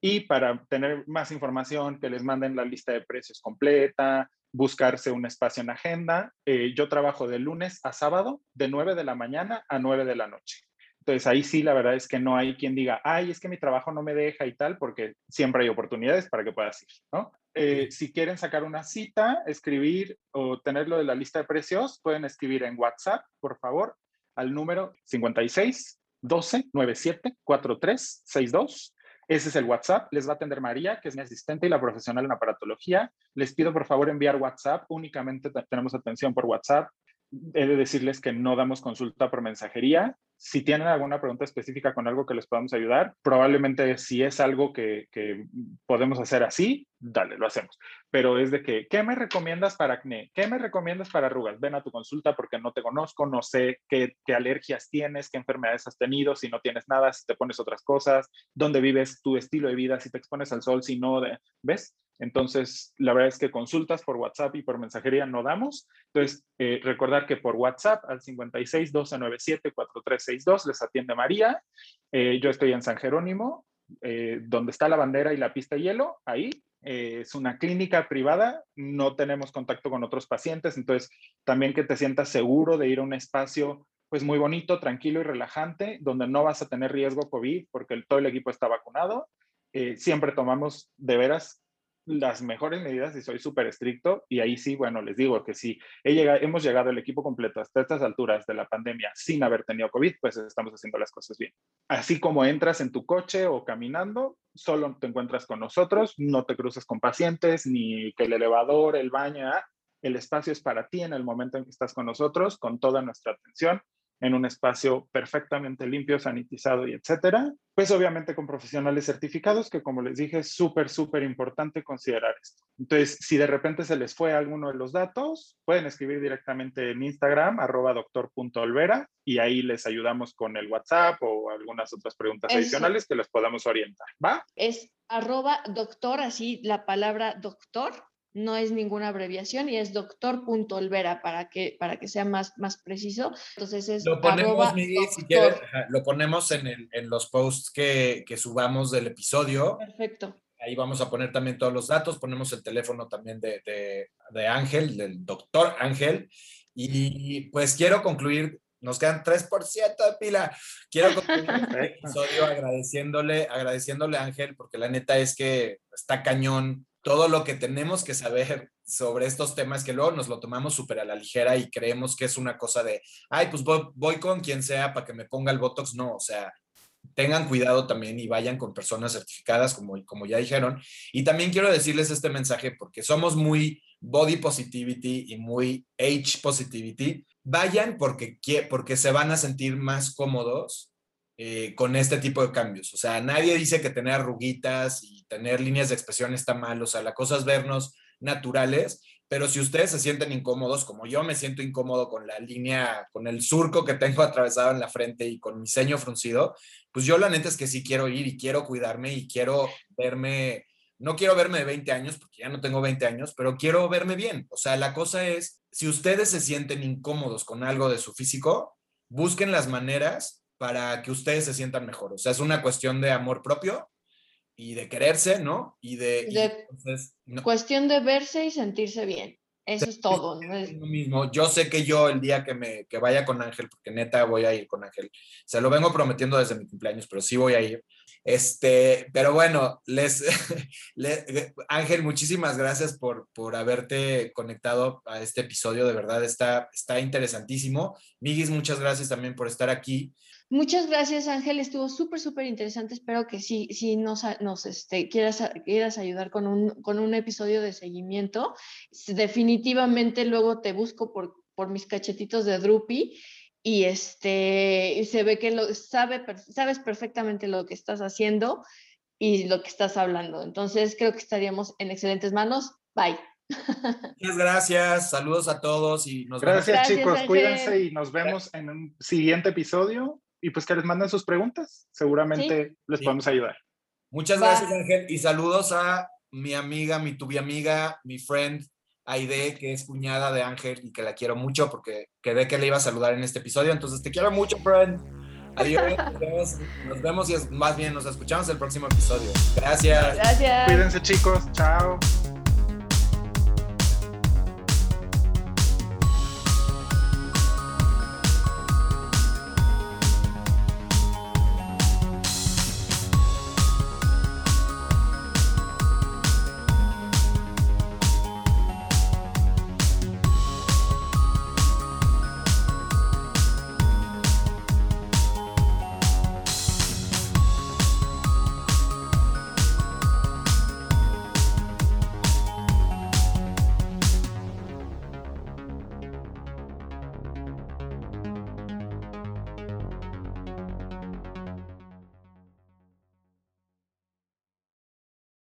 Y para tener más información, que les manden la lista de precios completa, buscarse un espacio en agenda. Eh, yo trabajo de lunes a sábado, de 9 de la mañana a 9 de la noche. Entonces ahí sí, la verdad es que no hay quien diga, ay, es que mi trabajo no me deja y tal, porque siempre hay oportunidades para que puedas ir, ¿no? Eh, si quieren sacar una cita, escribir o tenerlo de la lista de precios, pueden escribir en WhatsApp, por favor, al número 56 12 97 43 62 ese es el WhatsApp. Les va a atender María, que es mi asistente y la profesional en aparatología. Les pido por favor enviar WhatsApp. Únicamente tenemos atención por WhatsApp. He de decirles que no damos consulta por mensajería. Si tienen alguna pregunta específica con algo que les podamos ayudar, probablemente si es algo que, podemos hacer así, dale, lo hacemos. Pero es de que, ¿qué me recomiendas para acné? ¿Qué me recomiendas para arrugas? Ven a tu consulta porque no te conozco, no sé qué, qué alergias tienes, qué enfermedades has tenido, si no tienes nada, si te pones otras cosas, dónde vives, tu estilo de vida, si te expones al sol, si no, ¿ves? Entonces, la verdad es que consultas por WhatsApp y por mensajería no damos. Entonces, eh, recordar que por WhatsApp al 56 1297 4362 les atiende María. Eh, yo estoy en San Jerónimo, eh, donde está la bandera y la pista de hielo, ahí. es una clínica privada, no tenemos contacto con otros pacientes, entonces también que te sientas seguro de ir a un espacio pues muy bonito, tranquilo y relajante, donde no vas a tener riesgo COVID porque todo el equipo está vacunado. siempre tomamos de veras las mejores medidas y soy súper estricto. Y ahí sí, bueno, les digo que si he llegado, hemos llegado el equipo completo hasta estas alturas de la pandemia sin haber tenido COVID, pues estamos haciendo las cosas bien. Así como entras en tu coche o caminando, solo te encuentras con nosotros, no te cruzas con pacientes, ni que el elevador, el baño, ah, el espacio es para ti en el momento en que estás con nosotros, con toda nuestra atención en un espacio perfectamente limpio, sanitizado y etcétera. Pues obviamente con profesionales certificados, que como les dije, es súper, súper importante considerar esto. Entonces, si de repente se les fue alguno de los datos, pueden escribir directamente en Instagram, arroba doctor.olvera, y ahí les ayudamos con el WhatsApp o algunas otras preguntas adicionales que les podamos orientar. ¿Va? Es arroba doctor, así la palabra doctor, no es ninguna abreviación y es doctor.olvera para que, para que sea más, más preciso. Entonces es lo ponemos, si quieres, lo ponemos en, en los posts que, que, subamos del episodio. Perfecto. Ahí vamos a poner también todos los datos, ponemos el teléfono también de, de, de Ángel, del doctor Ángel. Y pues quiero concluir nos quedan 3% de pila. Quiero concluir este episodio agradeciéndole, agradeciéndole a Ángel, porque la neta es que está cañón todo lo que tenemos que saber sobre estos temas que luego nos lo tomamos súper a la ligera y creemos que es una cosa de, ay, pues voy, con quien sea para que me ponga el Botox. No, o sea, tengan cuidado también y vayan con personas certificadas, como, como ya dijeron. Y también quiero decirles este mensaje porque somos muy body positivity y muy age positivity. Vayan porque, porque se van a sentir más cómodos eh, con este tipo de cambios. O sea, nadie dice que tener arruguitas y tener líneas de expresión está mal. O sea, la cosa es vernos naturales, pero si ustedes se sienten incómodos, como yo me siento incómodo con la línea, con el surco que tengo atravesado en la frente y con mi ceño fruncido, pues yo la neta es que sí quiero ir y quiero cuidarme y quiero verme, no quiero verme de 20 años, porque ya no tengo 20 años, pero quiero verme bien. O sea, la cosa es, si ustedes se sienten incómodos con algo de su físico, busquen las maneras para que ustedes se sientan mejor. O sea, es una cuestión de amor propio y de quererse, ¿no? Y de... Cuestión de verse y sentirse bien. Eso es todo. ¿no? Es lo mismo. Yo sé que yo el día que me que vaya con Ángel, porque neta voy a ir con Ángel, se lo vengo prometiendo desde mi cumpleaños, pero sí voy a ir. Este, pero bueno, les, Ángel, muchísimas gracias por, por haberte conectado a este episodio. De verdad está, está interesantísimo. Miguis, muchas gracias también por estar aquí. Muchas gracias, Ángel. Estuvo súper, súper interesante. Espero que sí, sí nos, nos este, quieras, quieras ayudar con un, con un episodio de seguimiento. Definitivamente luego te busco por, por mis cachetitos de Drupi y este, se ve que lo, sabe, sabes perfectamente lo que estás haciendo y lo que estás hablando. Entonces creo que estaríamos en excelentes manos. Bye. Muchas gracias, saludos a todos y nos vemos. Gracias, Gracias, chicos, cuídense y nos vemos en un siguiente episodio. Y pues que les manden sus preguntas, seguramente les Sí. podemos ayudar. Muchas gracias, Ángel, y saludos a mi amiga, mi tubi amiga, mi friend Aide, que es cuñada de Ángel y que la quiero mucho porque quedé que le iba a saludar en este episodio. Entonces, te quiero mucho, friend. Adiós, nos vemos, nos vemos y es- más bien nos escuchamos el próximo episodio. Gracias. Gracias. Cuídense, chicos. Chao.